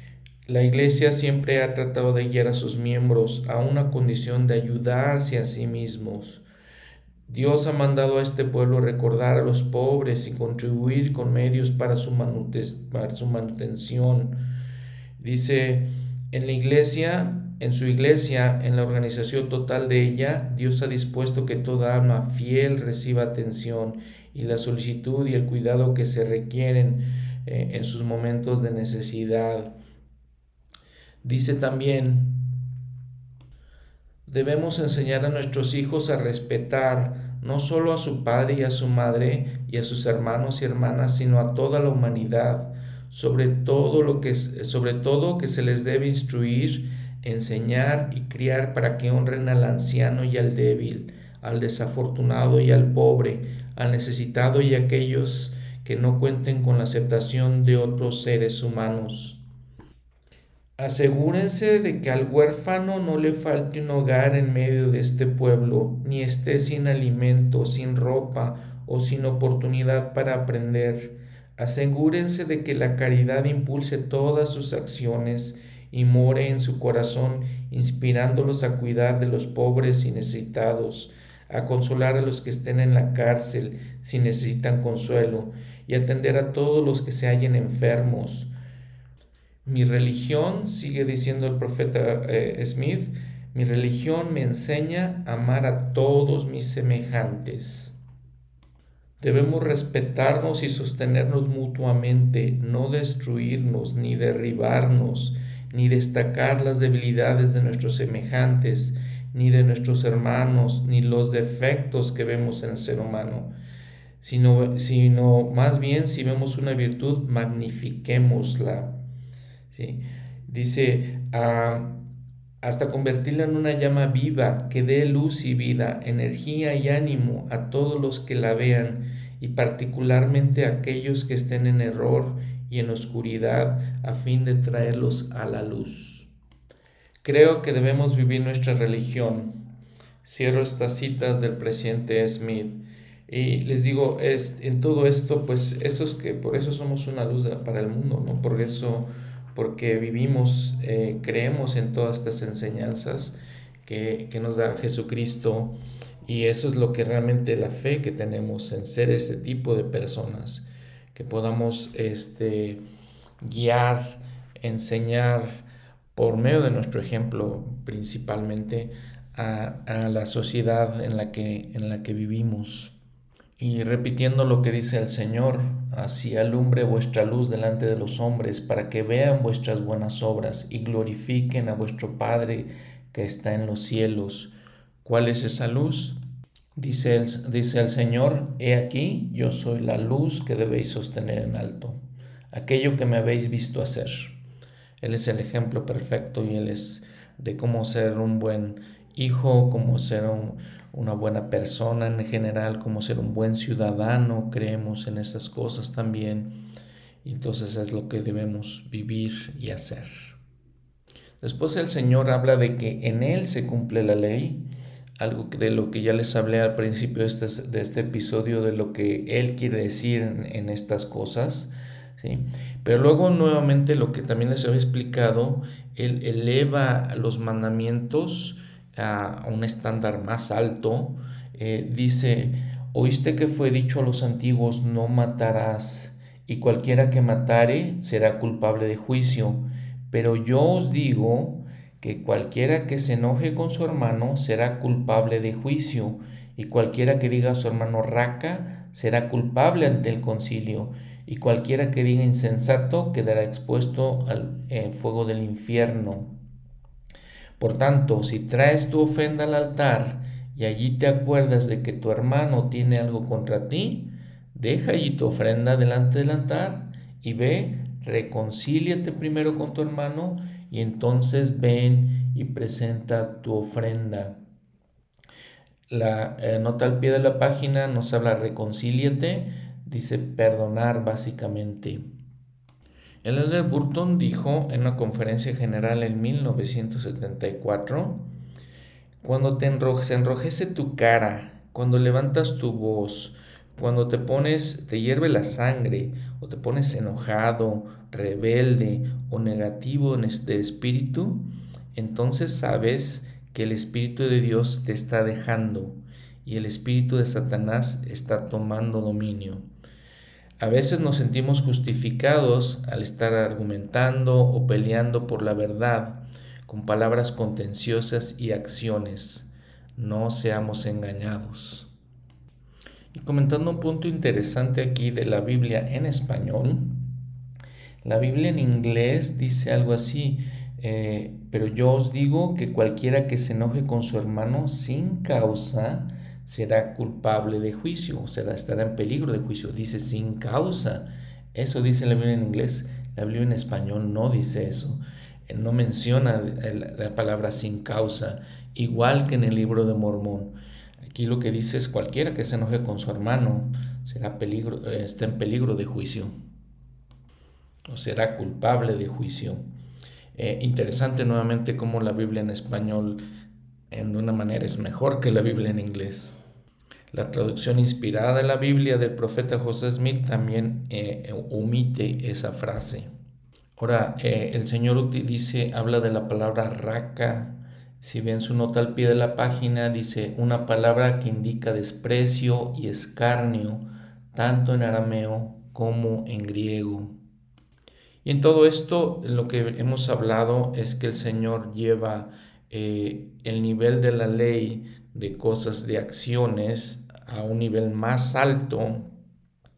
la iglesia siempre ha tratado de guiar a sus miembros a una condición de ayudarse a sí mismos. Dios ha mandado a este pueblo recordar a los pobres y contribuir con medios para su, para su manutención. Dice, en la iglesia en su iglesia, en la organización total de ella, Dios ha dispuesto que toda alma fiel reciba atención y la solicitud y el cuidado que se requieren eh, en sus momentos de necesidad. Dice también, debemos enseñar a nuestros hijos a respetar no solo a su padre y a su madre y a sus hermanos y hermanas, sino a toda la humanidad, sobre todo lo que sobre todo que se les debe instruir enseñar y criar para que honren al anciano y al débil, al desafortunado y al pobre, al necesitado y a aquellos que no cuenten con la aceptación de otros seres humanos. Asegúrense de que al huérfano no le falte un hogar en medio de este pueblo, ni esté sin alimento, sin ropa o sin oportunidad para aprender. Asegúrense de que la caridad impulse todas sus acciones y more en su corazón, inspirándolos a cuidar de los pobres y necesitados, a consolar a los que estén en la cárcel si necesitan consuelo, y atender a todos los que se hallen enfermos. Mi religión, sigue diciendo el profeta eh, Smith, mi religión me enseña a amar a todos mis semejantes. Debemos respetarnos y sostenernos mutuamente, no destruirnos ni derribarnos, ni destacar las debilidades de nuestros semejantes, ni de nuestros hermanos, ni los defectos que vemos en el ser humano, sino, sino más bien si vemos una virtud, magnifiquémosla. ¿sí? Dice, ah, hasta convertirla en una llama viva que dé luz y vida, energía y ánimo a todos los que la vean y particularmente a aquellos que estén en error y en oscuridad a fin de traerlos a la luz. Creo que debemos vivir nuestra religión. Cierro estas citas del presidente Smith y les digo, es, en todo esto, pues eso es que por eso somos una luz para el mundo, ¿no? Por eso, porque vivimos, eh, creemos en todas estas enseñanzas que, que, nos da Jesucristo y eso es lo que realmente la fe que tenemos en ser ese tipo de personas, que podamos este, guiar, enseñar por medio de nuestro ejemplo principalmente a, la sociedad en la que, en la que vivimos. Y repitiendo lo que dice el Señor, así alumbre vuestra luz delante de los hombres, para que vean vuestras buenas obras y glorifiquen a vuestro Padre que está en los cielos. ¿Cuál es esa luz? Dice el, dice el Señor, he aquí, yo soy la luz que debéis sostener en alto, aquello que me habéis visto hacer. Él es el ejemplo perfecto y Él es de cómo ser un buen hijo, cómo ser un, una buena persona en general, como ser un buen ciudadano, creemos en esas cosas también. Entonces es lo que debemos vivir y hacer. Después el Señor habla de que en Él se cumple la ley, algo de lo que ya les hablé al principio de este, este episodio, de lo que Él quiere decir en, estas cosas. ¿sí? Pero luego nuevamente lo que también les había explicado, Él eleva los mandamientos a un estándar más alto, eh, dice, oíste que fue dicho a los antiguos, no matarás, y cualquiera que matare será culpable de juicio. Pero yo os digo que cualquiera que se enoje con su hermano será culpable de juicio, y cualquiera que diga a su hermano raca será culpable ante el concilio, y cualquiera que diga insensato quedará expuesto al eh, fuego del infierno. Por tanto, si traes tu ofrenda al altar y allí te acuerdas de que tu hermano tiene algo contra ti, deja allí tu ofrenda delante del altar y ve, reconcíliate primero con tu hermano y entonces ven y presenta tu ofrenda. La eh, nota al pie de la página nos habla reconcíliate, dice perdonar básicamente. El elder Burton dijo en una conferencia general en 1974, cuando te se enrojece tu cara, cuando levantas tu voz, cuando te pones, te hierve la sangre, o te pones enojado, rebelde o negativo este espíritu, entonces sabes que el Espíritu de Dios te está dejando y el Espíritu de Satanás está tomando dominio. A veces nos sentimos justificados al estar argumentando o peleando por la verdad con palabras contenciosas y acciones. No seamos engañados. Y comentando un punto interesante aquí de la Biblia en español, la Biblia en inglés dice algo así, eh, pero yo os digo que cualquiera que se enoje con su hermano sin causa, será culpable de juicio, o sea, estará en peligro de juicio. Dice sin causa. Eso dice la Biblia en inglés. La Biblia en español no dice eso. Eh, no menciona la palabra sin causa, igual que en el libro de Mormón. Aquí lo que dice es cualquiera que se enoje con su hermano será peligro, eh, está en peligro de juicio o será culpable de juicio. Eh, interesante nuevamente cómo la Biblia en español en una manera es mejor que la Biblia en inglés. La traducción inspirada de la Biblia del profeta José Smith también eh, omite esa frase. Ahora, eh, el Señor dice, habla de la palabra raca. Si ven su nota al pie de la página, dice una palabra que indica desprecio y escarnio, tanto en arameo como en griego. Y en todo esto, lo que hemos hablado es que el Señor lleva eh, el nivel de la ley de cosas, de acciones a un nivel más alto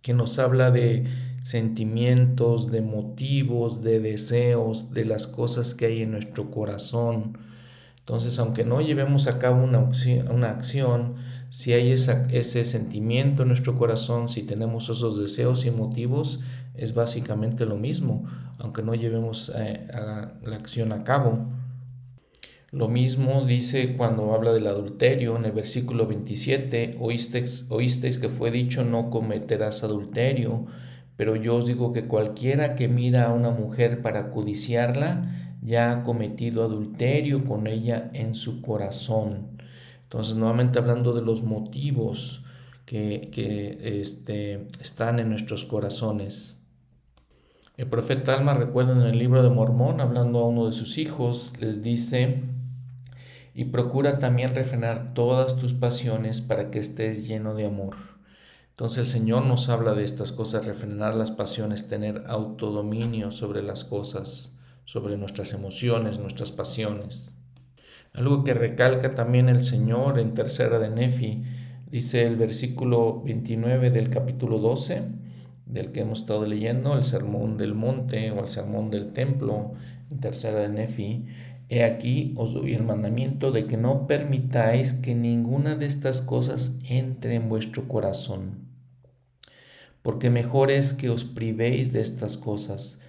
que nos habla de sentimientos, de motivos, de deseos, de las cosas que hay en nuestro corazón. Entonces, aunque no llevemos a cabo una, una acción, si hay ese sentimiento en nuestro corazón, si tenemos esos deseos y motivos, es básicamente lo mismo, aunque no llevemos eh, la acción a cabo. Lo mismo dice cuando habla del adulterio en el versículo 27, oísteis, oísteis que fue dicho no cometerás adulterio, pero yo os digo que cualquiera que mira a una mujer para codiciarla, ya ha cometido adulterio con ella en su corazón. Entonces, nuevamente hablando de los motivos que, que este, están en nuestros corazones. El profeta Alma, recuerda en el libro de Mormón, hablando a uno de sus hijos, les dice, y procura también refrenar todas tus pasiones para que estés lleno de amor. Entonces el Señor nos habla de estas cosas, refrenar las pasiones, tener autodominio sobre las cosas, sobre nuestras emociones, nuestras pasiones. Algo que recalca también el Señor en tercera de Nefi, dice el versículo 29 del capítulo 12, del que hemos estado leyendo, el sermón del monte o el sermón del templo, en tercera de Nefi, he aquí os doy el mandamiento de que no permitáis que ninguna de estas cosas entre en vuestro corazón. Porque mejor es que os privéis de estas cosas,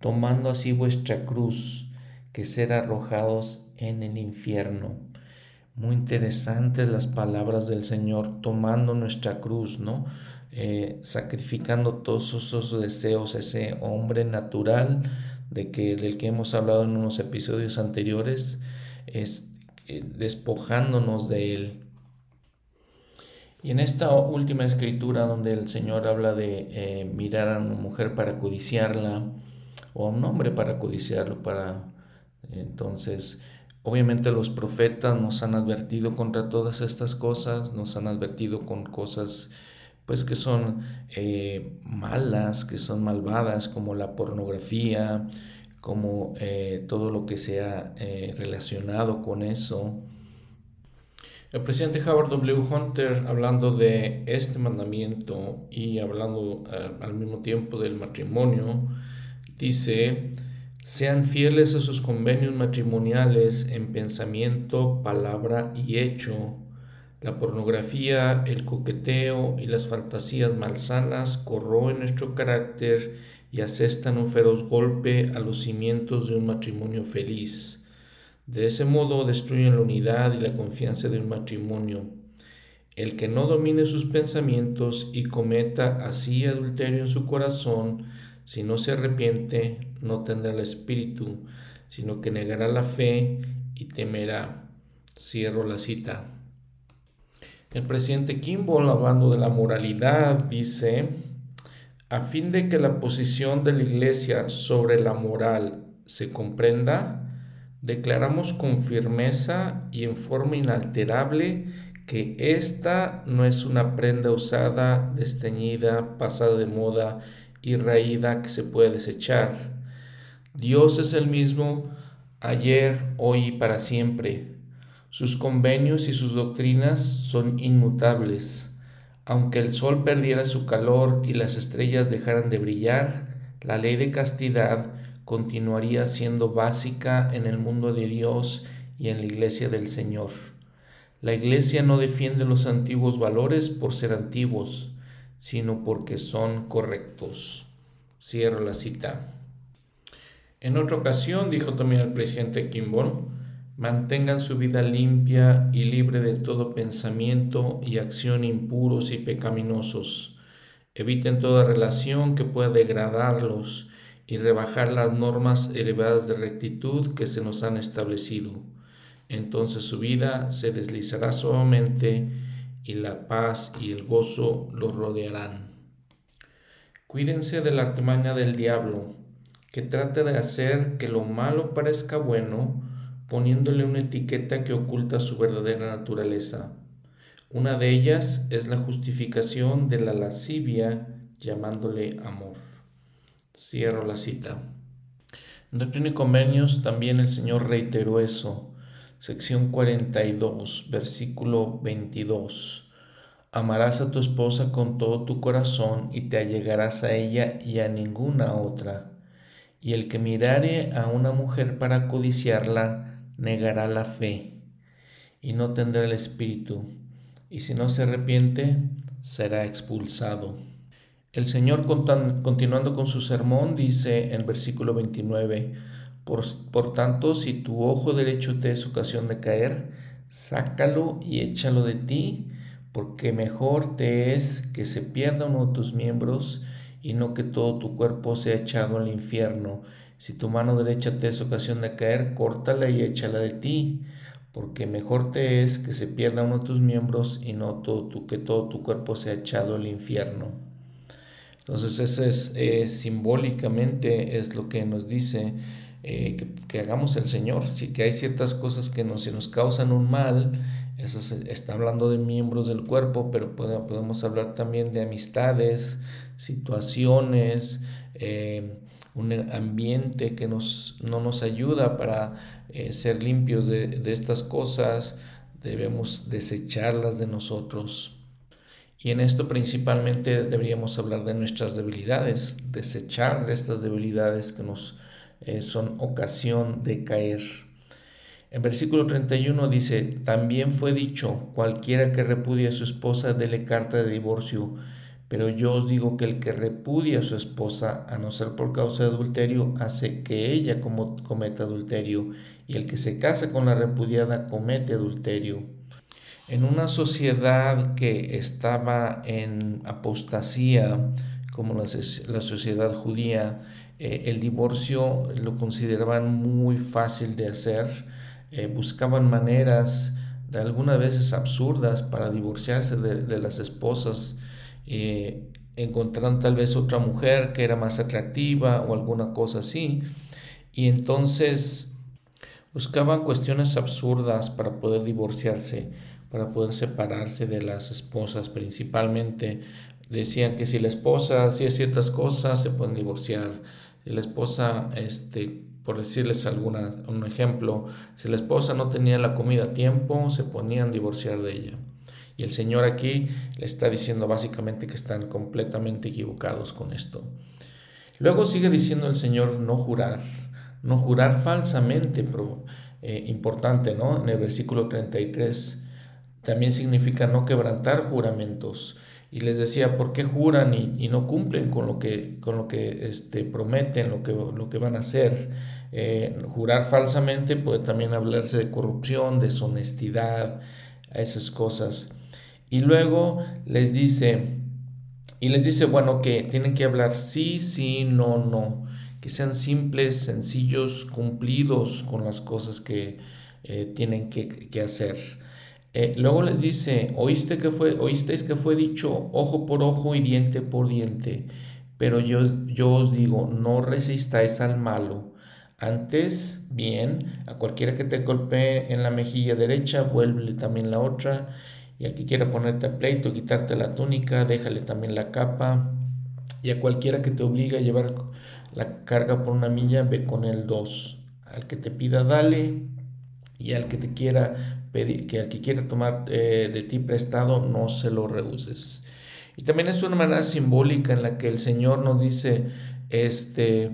tomando así vuestra cruz, que ser arrojados en el infierno. Muy interesantes las palabras del Señor, tomando nuestra cruz, ¿no? Eh, sacrificando todos esos deseos, ese hombre natural de que, del que hemos hablado en unos episodios anteriores, es, eh, despojándonos de él. Y en esta última escritura donde el Señor habla de eh, mirar a una mujer para codiciarla, o a un hombre para codiciarlo, para entonces Obviamente los profetas nos han advertido contra todas estas cosas, nos han advertido con cosas pues que son eh, malas, que son malvadas, como la pornografía, como eh, todo lo que sea eh, relacionado con eso. El presidente Howard W. Hunter, hablando de este mandamiento y hablando al mismo tiempo del matrimonio, dice, sean fieles a sus convenios matrimoniales en pensamiento, palabra y hecho la pornografía, el coqueteo y las fantasías malsanas corroen nuestro carácter y asestan un feroz golpe a los cimientos de un matrimonio feliz. De ese modo destruyen la unidad y la confianza de un matrimonio. El que no domine sus pensamientos y cometa así adulterio en su corazón, si no se arrepiente, no tendrá el espíritu, sino que negará la fe y temerá. Cierro la cita. El presidente Kimball, hablando de la moralidad, dice, a fin de que la posición de la Iglesia sobre la moral se comprenda, declaramos con firmeza y en forma inalterable que esta no es una prenda usada, desteñida, pasada de moda y raída que se puede desechar. Dios es el mismo ayer, hoy y para siempre sus convenios y sus doctrinas son inmutables. Aunque el sol perdiera su calor y las estrellas dejaran de brillar, la ley de castidad continuaría siendo básica en el mundo de Dios y en la iglesia del Señor. La iglesia no defiende los antiguos valores por ser antiguos, sino porque son correctos. Cierro la cita. En otra ocasión dijo también el presidente Kimball, mantengan su vida limpia y libre de todo pensamiento y acción impuros y pecaminosos. Eviten toda relación que pueda degradarlos y rebajar las normas elevadas de rectitud que se nos han establecido. Entonces su vida se deslizará suavemente y la paz y el gozo los rodearán. Cuídense de la artimaña del diablo, que trate de hacer que lo malo parezca bueno, poniéndole una etiqueta que oculta su verdadera naturaleza. Una de ellas es la justificación de la lascivia llamándole amor. Cierro la cita. En Doctrina y Convenios también el Señor reiteró eso. Sección 42, versículo 22. Amarás a tu esposa con todo tu corazón y te allegarás a ella y a ninguna otra. Y el que mirare a una mujer para codiciarla, negará la fe y no tendrá el espíritu, y si no se arrepiente, será expulsado. El Señor, continuando con su sermón, dice en versículo 29, Por, por tanto, si tu ojo derecho te es ocasión de caer, sácalo y échalo de ti, porque mejor te es que se pierda uno de tus miembros y no que todo tu cuerpo sea echado al infierno. Si tu mano derecha te es ocasión de caer, córtala y échala de ti, porque mejor te es que se pierda uno de tus miembros y no todo tu, que todo tu cuerpo sea echado al infierno. Entonces, eso es eh, simbólicamente es lo que nos dice eh, que, hagamos el Señor. Si que hay ciertas cosas que nos, nos causan un mal, eso está hablando de miembros del cuerpo, pero podemos hablar también de amistades, situaciones, eh, un ambiente que nos, no nos ayuda para eh, ser limpios de, de estas cosas, debemos desecharlas de nosotros. Y en esto principalmente deberíamos hablar de nuestras debilidades, desechar estas debilidades que nos eh, son ocasión de caer. En versículo 31 dice, también fue dicho, cualquiera que repudia a su esposa, dele carta de divorcio. Pero yo os digo que el que repudia a su esposa, a no ser por causa de adulterio, hace que ella cometa adulterio, y el que se casa con la repudiada comete adulterio. En una sociedad que estaba en apostasía, como la, la sociedad judía, eh, el divorcio lo consideraban muy fácil de hacer, eh, buscaban maneras de algunas veces absurdas para divorciarse de, las esposas, eh, encontraron tal vez otra mujer que era más atractiva o alguna cosa así, y entonces buscaban cuestiones absurdas para poder divorciarse, para poder separarse de las esposas principalmente. Decían que si la esposa hacía ciertas cosas, se pueden divorciar si la esposa, este, por decirles alguna, un ejemplo, si la esposa no tenía la comida a tiempo, se ponían a divorciar de ella. Y el Señor aquí le está diciendo básicamente que están completamente equivocados con esto. Luego sigue diciendo el Señor no jurar, no jurar falsamente, pero, eh, importante, ¿no? En el versículo 33 también significa no quebrantar juramentos y les decía, ¿por qué juran y, no cumplen con lo que, con lo que este, prometen, lo que, lo que van a hacer? Eh, jurar falsamente puede también hablarse de corrupción, deshonestidad, esas cosas. Y luego les dice, y les dice, bueno, que tienen que hablar sí, sí, no, no, que sean simples, sencillos, cumplidos con las cosas que eh, tienen que, hacer. Eh, luego les dice, ¿oíste que fue, oísteis que fue dicho ojo por ojo y diente por diente? Pero yo, yo os digo, no resistáis al malo. Antes, bien, a cualquiera que te golpee en la mejilla derecha, vuélvele también la otra. Y al que quiera ponerte a pleito, quitarte la túnica, déjale también la capa. Y a cualquiera que te obligue a llevar la carga por una milla, ve con él dos. Al que te pida, dale. Y al que te quiera pedir, que al que quiera tomar eh, de ti prestado, no se lo rehuses. Y también es una manera simbólica en la que el Señor nos dice, este,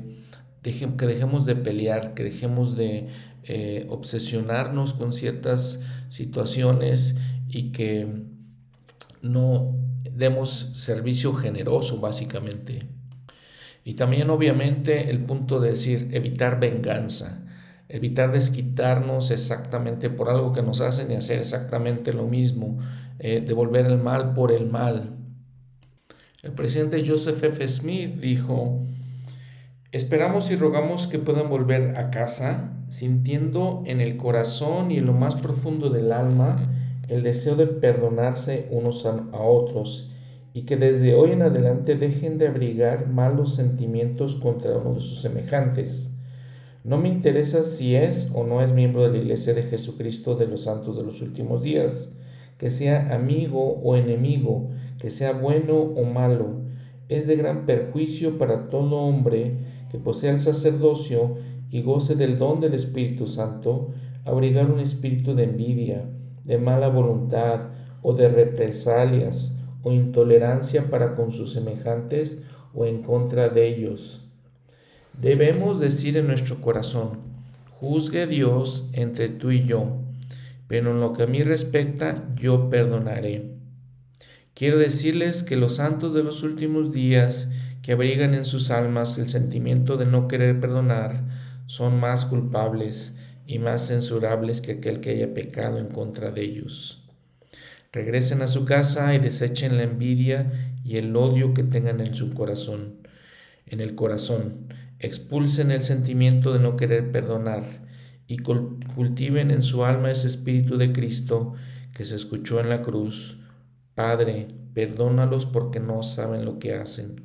que dejemos de pelear, que dejemos de eh, obsesionarnos con ciertas situaciones y que no demos servicio generoso básicamente. Y también obviamente el punto de decir evitar venganza evitar desquitarnos exactamente por algo que nos hacen y hacer exactamente lo mismo, eh, devolver el mal por el mal. El presidente Joseph F. Smith dijo, esperamos y rogamos que puedan volver a casa sintiendo en el corazón y en lo más profundo del alma el deseo de perdonarse unos a otros y que desde hoy en adelante dejen de abrigar malos sentimientos contra uno de sus semejantes no me interesa si es o no es miembro de la Iglesia de Jesucristo de los Santos de los últimos días, que sea amigo o enemigo, que sea bueno o malo. Es de gran perjuicio para todo hombre que posea el sacerdocio y goce del don del Espíritu Santo, abrigar un espíritu de envidia, de mala voluntad o de represalias o intolerancia para con sus semejantes o en contra de ellos Debemos decir en nuestro corazón, juzgue Dios entre tú y yo, pero en lo que a mí respecta, yo perdonaré. Quiero decirles que los santos de los últimos días, que abrigan en sus almas el sentimiento de no querer perdonar, son más culpables y más censurables que aquel que haya pecado en contra de ellos. Regresen a su casa y desechen la envidia y el odio que tengan en su corazón, en el corazón. Expulsen el sentimiento de no querer perdonar y cultiven en su alma ese espíritu de Cristo que se escuchó en la cruz. Padre, perdónalos porque no saben lo que hacen.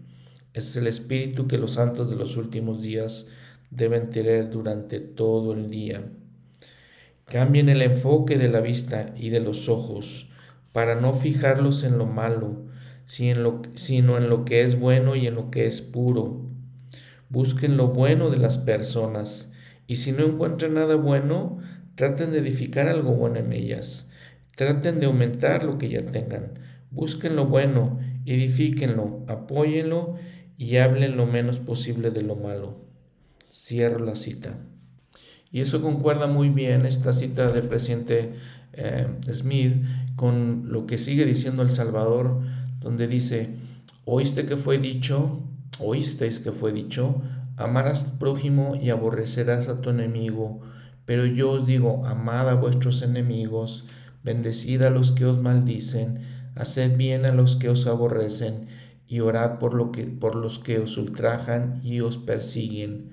es el espíritu que los santos de los últimos días deben tener durante todo el día. Cambien el enfoque de la vista y de los ojos para no fijarlos en lo malo, sino en lo que es bueno y en lo que es puro. Busquen lo bueno de las personas y si no encuentran nada bueno, traten de edificar algo bueno en ellas. Traten de aumentar lo que ya tengan. Busquen lo bueno, edifíquenlo, apóyenlo y hablen lo menos posible de lo malo. Cierro la cita. Y eso concuerda muy bien esta cita del presidente eh, Smith con lo que sigue diciendo El Salvador, donde dice, oíste que fue dicho, oísteis que fue dicho, amarás prójimo y aborrecerás a tu enemigo, pero yo os digo, amad a vuestros enemigos, bendecid a los que os maldicen, haced bien a los que os aborrecen, y orad por, lo que, por los que os ultrajan y os persiguen,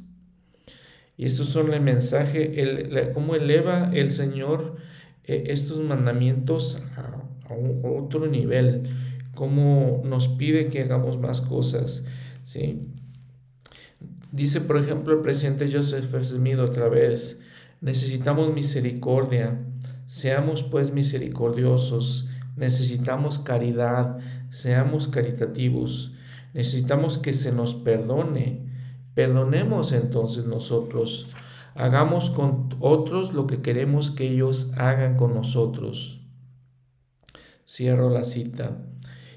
Y estos son el mensaje, el, cómo eleva el Señor eh, estos mandamientos a, otro nivel, cómo nos pide que hagamos más cosas. ¿sí? Dice, por ejemplo, el presidente Joseph Smith otra vez, necesitamos misericordia, seamos pues misericordiosos, necesitamos caridad, seamos caritativos, necesitamos que se nos perdone, perdonemos entonces nosotros, hagamos con otros lo que queremos que ellos hagan con nosotros. Cierro la cita.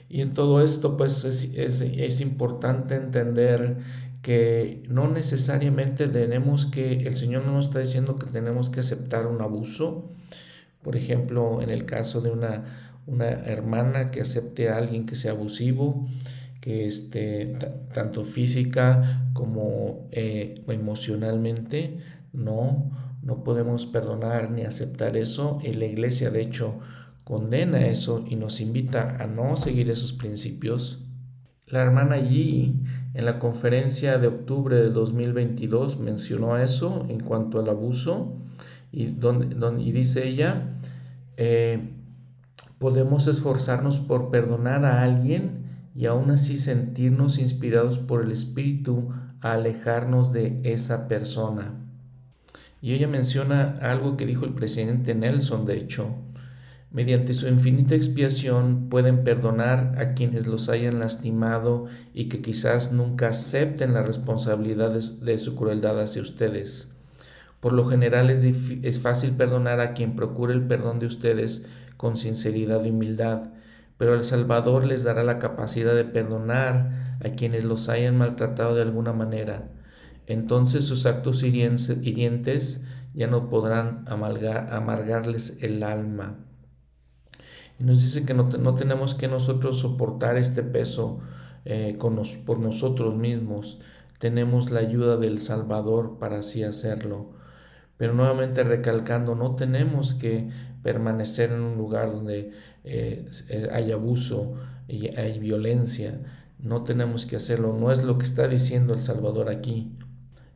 Y en todo esto, pues es, importante entender que no necesariamente tenemos que, el Señor no nos está diciendo que tenemos que aceptar un abuso. Por ejemplo, en el caso de una, una hermana que acepte a alguien que sea abusivo, que esté tanto física como eh, emocionalmente, no, no podemos perdonar ni aceptar eso. En la iglesia, de hecho, condena eso y nos invita a no seguir esos principios. La hermana Yi en la conferencia de octubre del 2022 mencionó eso en cuanto al abuso y, donde, y dice ella, eh, podemos esforzarnos por perdonar a alguien y aún así sentirnos inspirados por el Espíritu a alejarnos de esa persona. Y ella menciona algo que dijo el presidente Nelson, de hecho, mediante su infinita expiación pueden perdonar a quienes los hayan lastimado y que quizás nunca acepten la responsabilidad de su crueldad hacia ustedes. Por lo general es, es, fácil perdonar a quien procure el perdón de ustedes con sinceridad y humildad, pero el Salvador les dará la capacidad de perdonar a quienes los hayan maltratado de alguna manera. Entonces sus actos hirientes ya no podrán amargarles el alma. Y nos dice que no, tenemos que nosotros soportar este peso eh, por nosotros mismos. Tenemos la ayuda del Salvador para así hacerlo. Pero nuevamente recalcando, no tenemos que permanecer en un lugar donde eh, hay abuso y hay violencia. No tenemos que hacerlo. No es lo que está diciendo el Salvador aquí.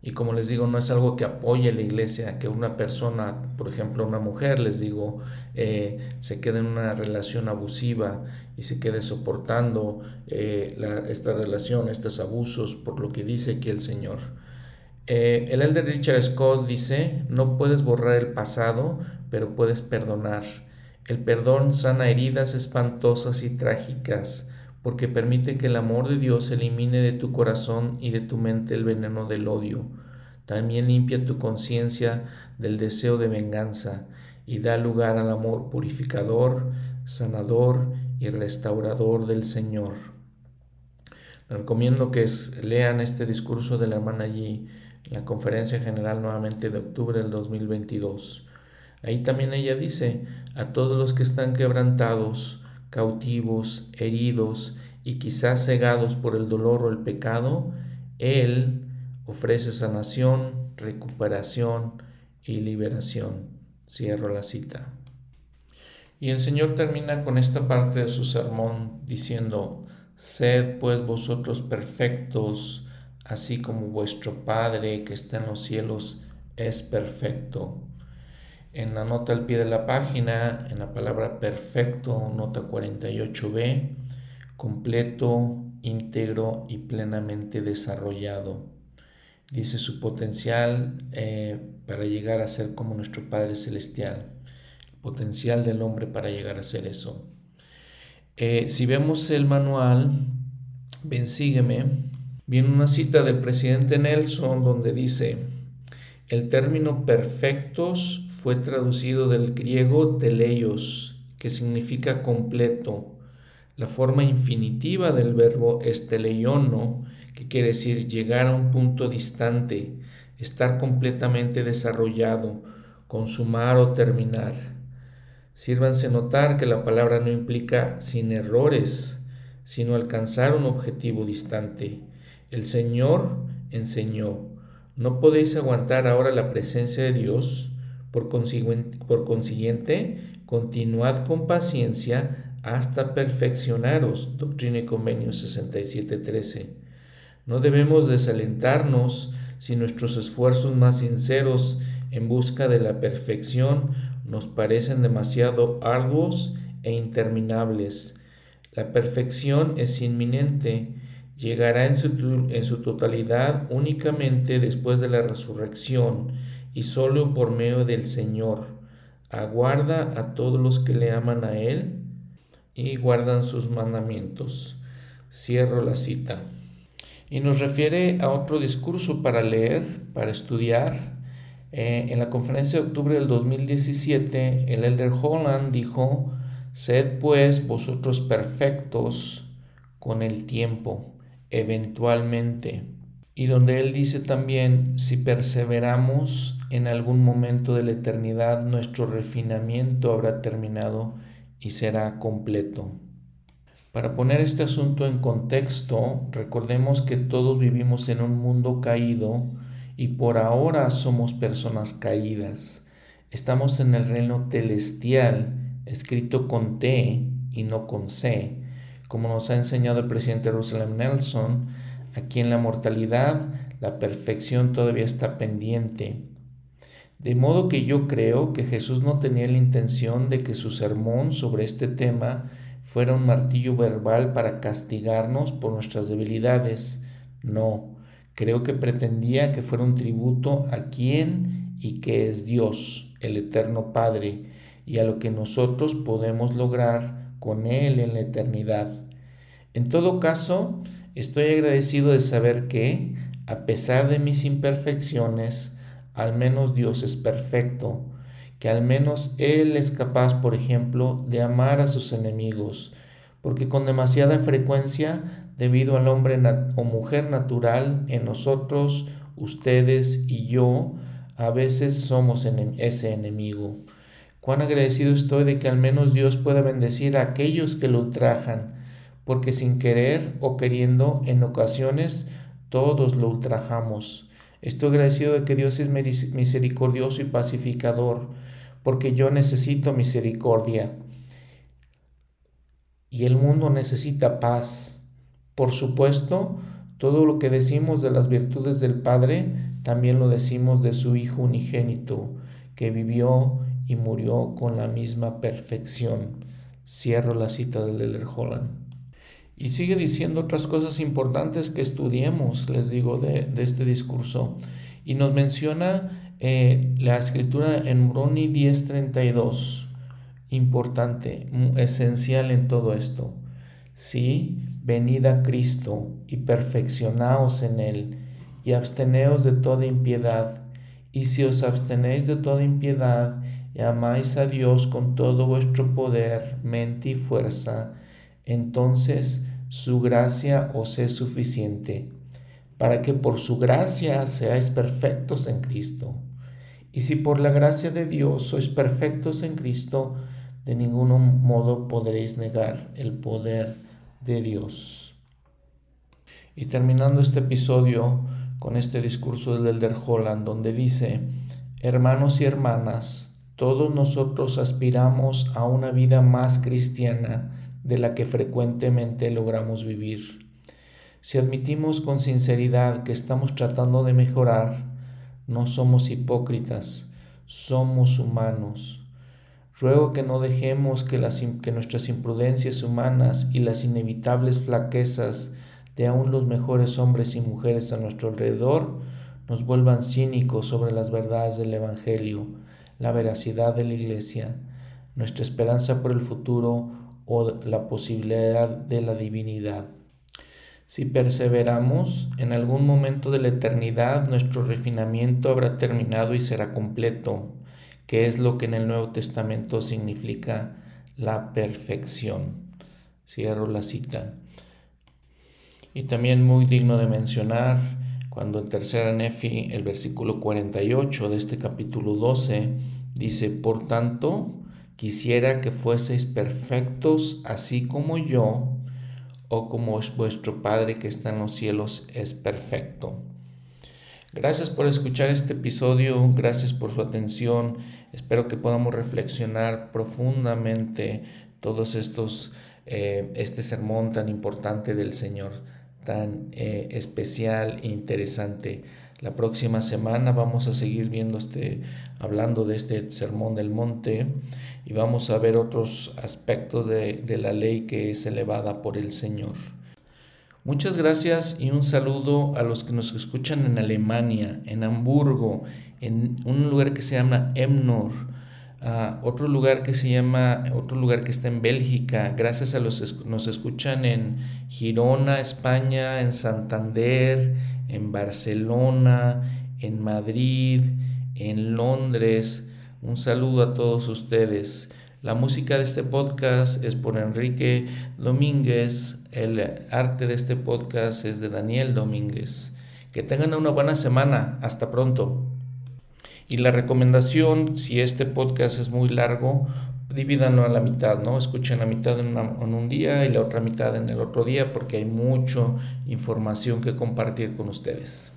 Y como les digo, no es algo que apoye la iglesia, que una persona, por ejemplo, una mujer, les digo, eh, se quede en una relación abusiva y se quede soportando eh, esta relación, estos abusos, por lo que dice aquí el Señor. Eh, el elder Richard Scott dice, no puedes borrar el pasado, pero puedes perdonar. El perdón sana heridas espantosas y trágicas porque permite que el amor de Dios elimine de tu corazón y de tu mente el veneno del odio. También limpia tu conciencia del deseo de venganza y da lugar al amor purificador, sanador y restaurador del Señor. recomiendo que lean este discurso de la hermana allí la conferencia general nuevamente de octubre del 2022. Ahí también ella dice, a todos los que están quebrantados, cautivos, heridos y quizás cegados por el dolor o el pecado, Él ofrece sanación, recuperación y liberación. Cierro la cita. Y el Señor termina con esta parte de su sermón diciendo, Sed pues vosotros perfectos, así como vuestro Padre que está en los cielos es perfecto. En la nota al pie de la página, en la palabra perfecto, nota 48b, completo, íntegro y plenamente desarrollado dice su potencial eh, para llegar a ser como nuestro Padre Celestial, el potencial del hombre para llegar a ser eso. Eh, si vemos el manual, ven, sígueme, viene una cita del presidente Nelson donde dice, el término perfectos fue traducido del griego teleios, que significa completo. La forma infinitiva del verbo es teleiono, que quiere decir llegar a un punto distante, estar completamente desarrollado, consumar o terminar. Sírvanse notar que la palabra no implica sin errores, sino alcanzar un objetivo distante. El Señor enseñó, no podéis aguantar ahora la presencia de Dios, por consiguiente, continuad con paciencia hasta perfeccionaros. Doctrina y Convenio 67.13. No debemos desalentarnos si nuestros esfuerzos más sinceros en busca de la perfección nos parecen demasiado arduos e interminables. La perfección es inminente, llegará en su, totalidad únicamente después de la resurrección y solo por medio del Señor. Aguarda a todos los que le aman a Él y guardan sus mandamientos. Cierro la cita y nos refiere a otro discurso para leer, para estudiar. Eh, en la conferencia de octubre del 2017, el elder Holland dijo, sed pues vosotros perfectos con el tiempo, eventualmente. Y donde él dice también, si perseveramos en algún momento de la eternidad, nuestro refinamiento habrá terminado y será completo. Para poner este asunto en contexto, recordemos que todos vivimos en un mundo caído y por ahora somos personas caídas. Estamos en el reino celestial, escrito con T y no con C, como nos ha enseñado el presidente Russell Nelson, aquí en la mortalidad la perfección todavía está pendiente. De modo que yo creo que Jesús no tenía la intención de que su sermón sobre este tema fuera un martillo verbal para castigarnos por nuestras debilidades. No, creo que pretendía que fuera un tributo a quien y que es Dios, el Eterno Padre, y a lo que nosotros podemos lograr con Él en la eternidad. En todo caso, estoy agradecido de saber que, a pesar de mis imperfecciones, al menos Dios es perfecto, que al menos Él es capaz, por ejemplo, de amar a sus enemigos, porque con demasiada frecuencia, debido al hombre o mujer natural en nosotros, ustedes y yo, a veces somos ese enemigo. Cuán agradecido estoy de que al menos Dios pueda bendecir a aquellos que lo ultrajan, porque sin querer o queriendo, en ocasiones, todos lo ultrajamos. Estoy agradecido de que Dios es misericordioso y pacificador, porque yo necesito misericordia y el mundo necesita paz. Por supuesto, todo lo que decimos de las virtudes del Padre, también lo decimos de su Hijo unigénito, que vivió y murió con la misma perfección. Cierro la cita del Elder Holland. Y sigue diciendo otras cosas importantes que estudiemos, les digo, de, este discurso. Y nos menciona eh, la escritura en Moroni 10:32, importante, esencial en todo esto. Sí, venid a Cristo y perfeccionaos en Él, y absteneos de toda impiedad. Y si os abstenéis de toda impiedad y amáis a Dios con todo vuestro poder, mente y fuerza, entonces su gracia os es suficiente, para que por su gracia seáis perfectos en Cristo. Y si por la gracia de Dios sois perfectos en Cristo, de ningún modo podréis negar el poder de Dios. Y terminando este episodio con este discurso del Elder Holland, donde dice, hermanos y hermanas, todos nosotros aspiramos a una vida más cristiana de la que frecuentemente logramos vivir. Si admitimos con sinceridad que estamos tratando de mejorar, no somos hipócritas, somos humanos Ruego que no dejemos que, las, que nuestras imprudencias humanas y las inevitables flaquezas de aún los mejores hombres y mujeres a nuestro alrededor nos vuelvan cínicos sobre las verdades del Evangelio, la veracidad de la Iglesia, nuestra esperanza por el futuro o la posibilidad de la divinidad. Si perseveramos, en algún momento de la eternidad nuestro refinamiento habrá terminado y será completo que es lo que en el Nuevo Testamento significa la perfección. Cierro la cita. Y también muy digno de mencionar cuando en tercera Nefi, el versículo 48 de este capítulo 12, dice, por tanto, quisiera que fueseis perfectos así como yo, o como vuestro Padre que está en los cielos es perfecto. Gracias por escuchar este episodio, gracias por su atención. Espero que podamos reflexionar profundamente todos estos, eh, este sermón tan importante del Señor, tan eh, especial e interesante. La próxima semana vamos a seguir viendo este, hablando de este sermón del monte y vamos a ver otros aspectos de, de la ley que es elevada por el Señor. Muchas gracias y un saludo a los que nos escuchan en Alemania, en Hamburgo, en un lugar que se llama Emnor, otro lugar que se llama, otro lugar que está en Bélgica. Gracias a los que nos escuchan en Girona, España, en Santander, en Barcelona, en Madrid, en Londres. Un saludo a todos ustedes. La música de este podcast es por Enrique Domínguez. El arte de este podcast es de Daniel Domínguez. Que tengan una buena semana. Hasta pronto. Y la recomendación, si este podcast es muy largo, divídanlo a la mitad, ¿no? Escuchen la mitad en, en, un día y la otra mitad en el otro día porque hay mucha información que compartir con ustedes.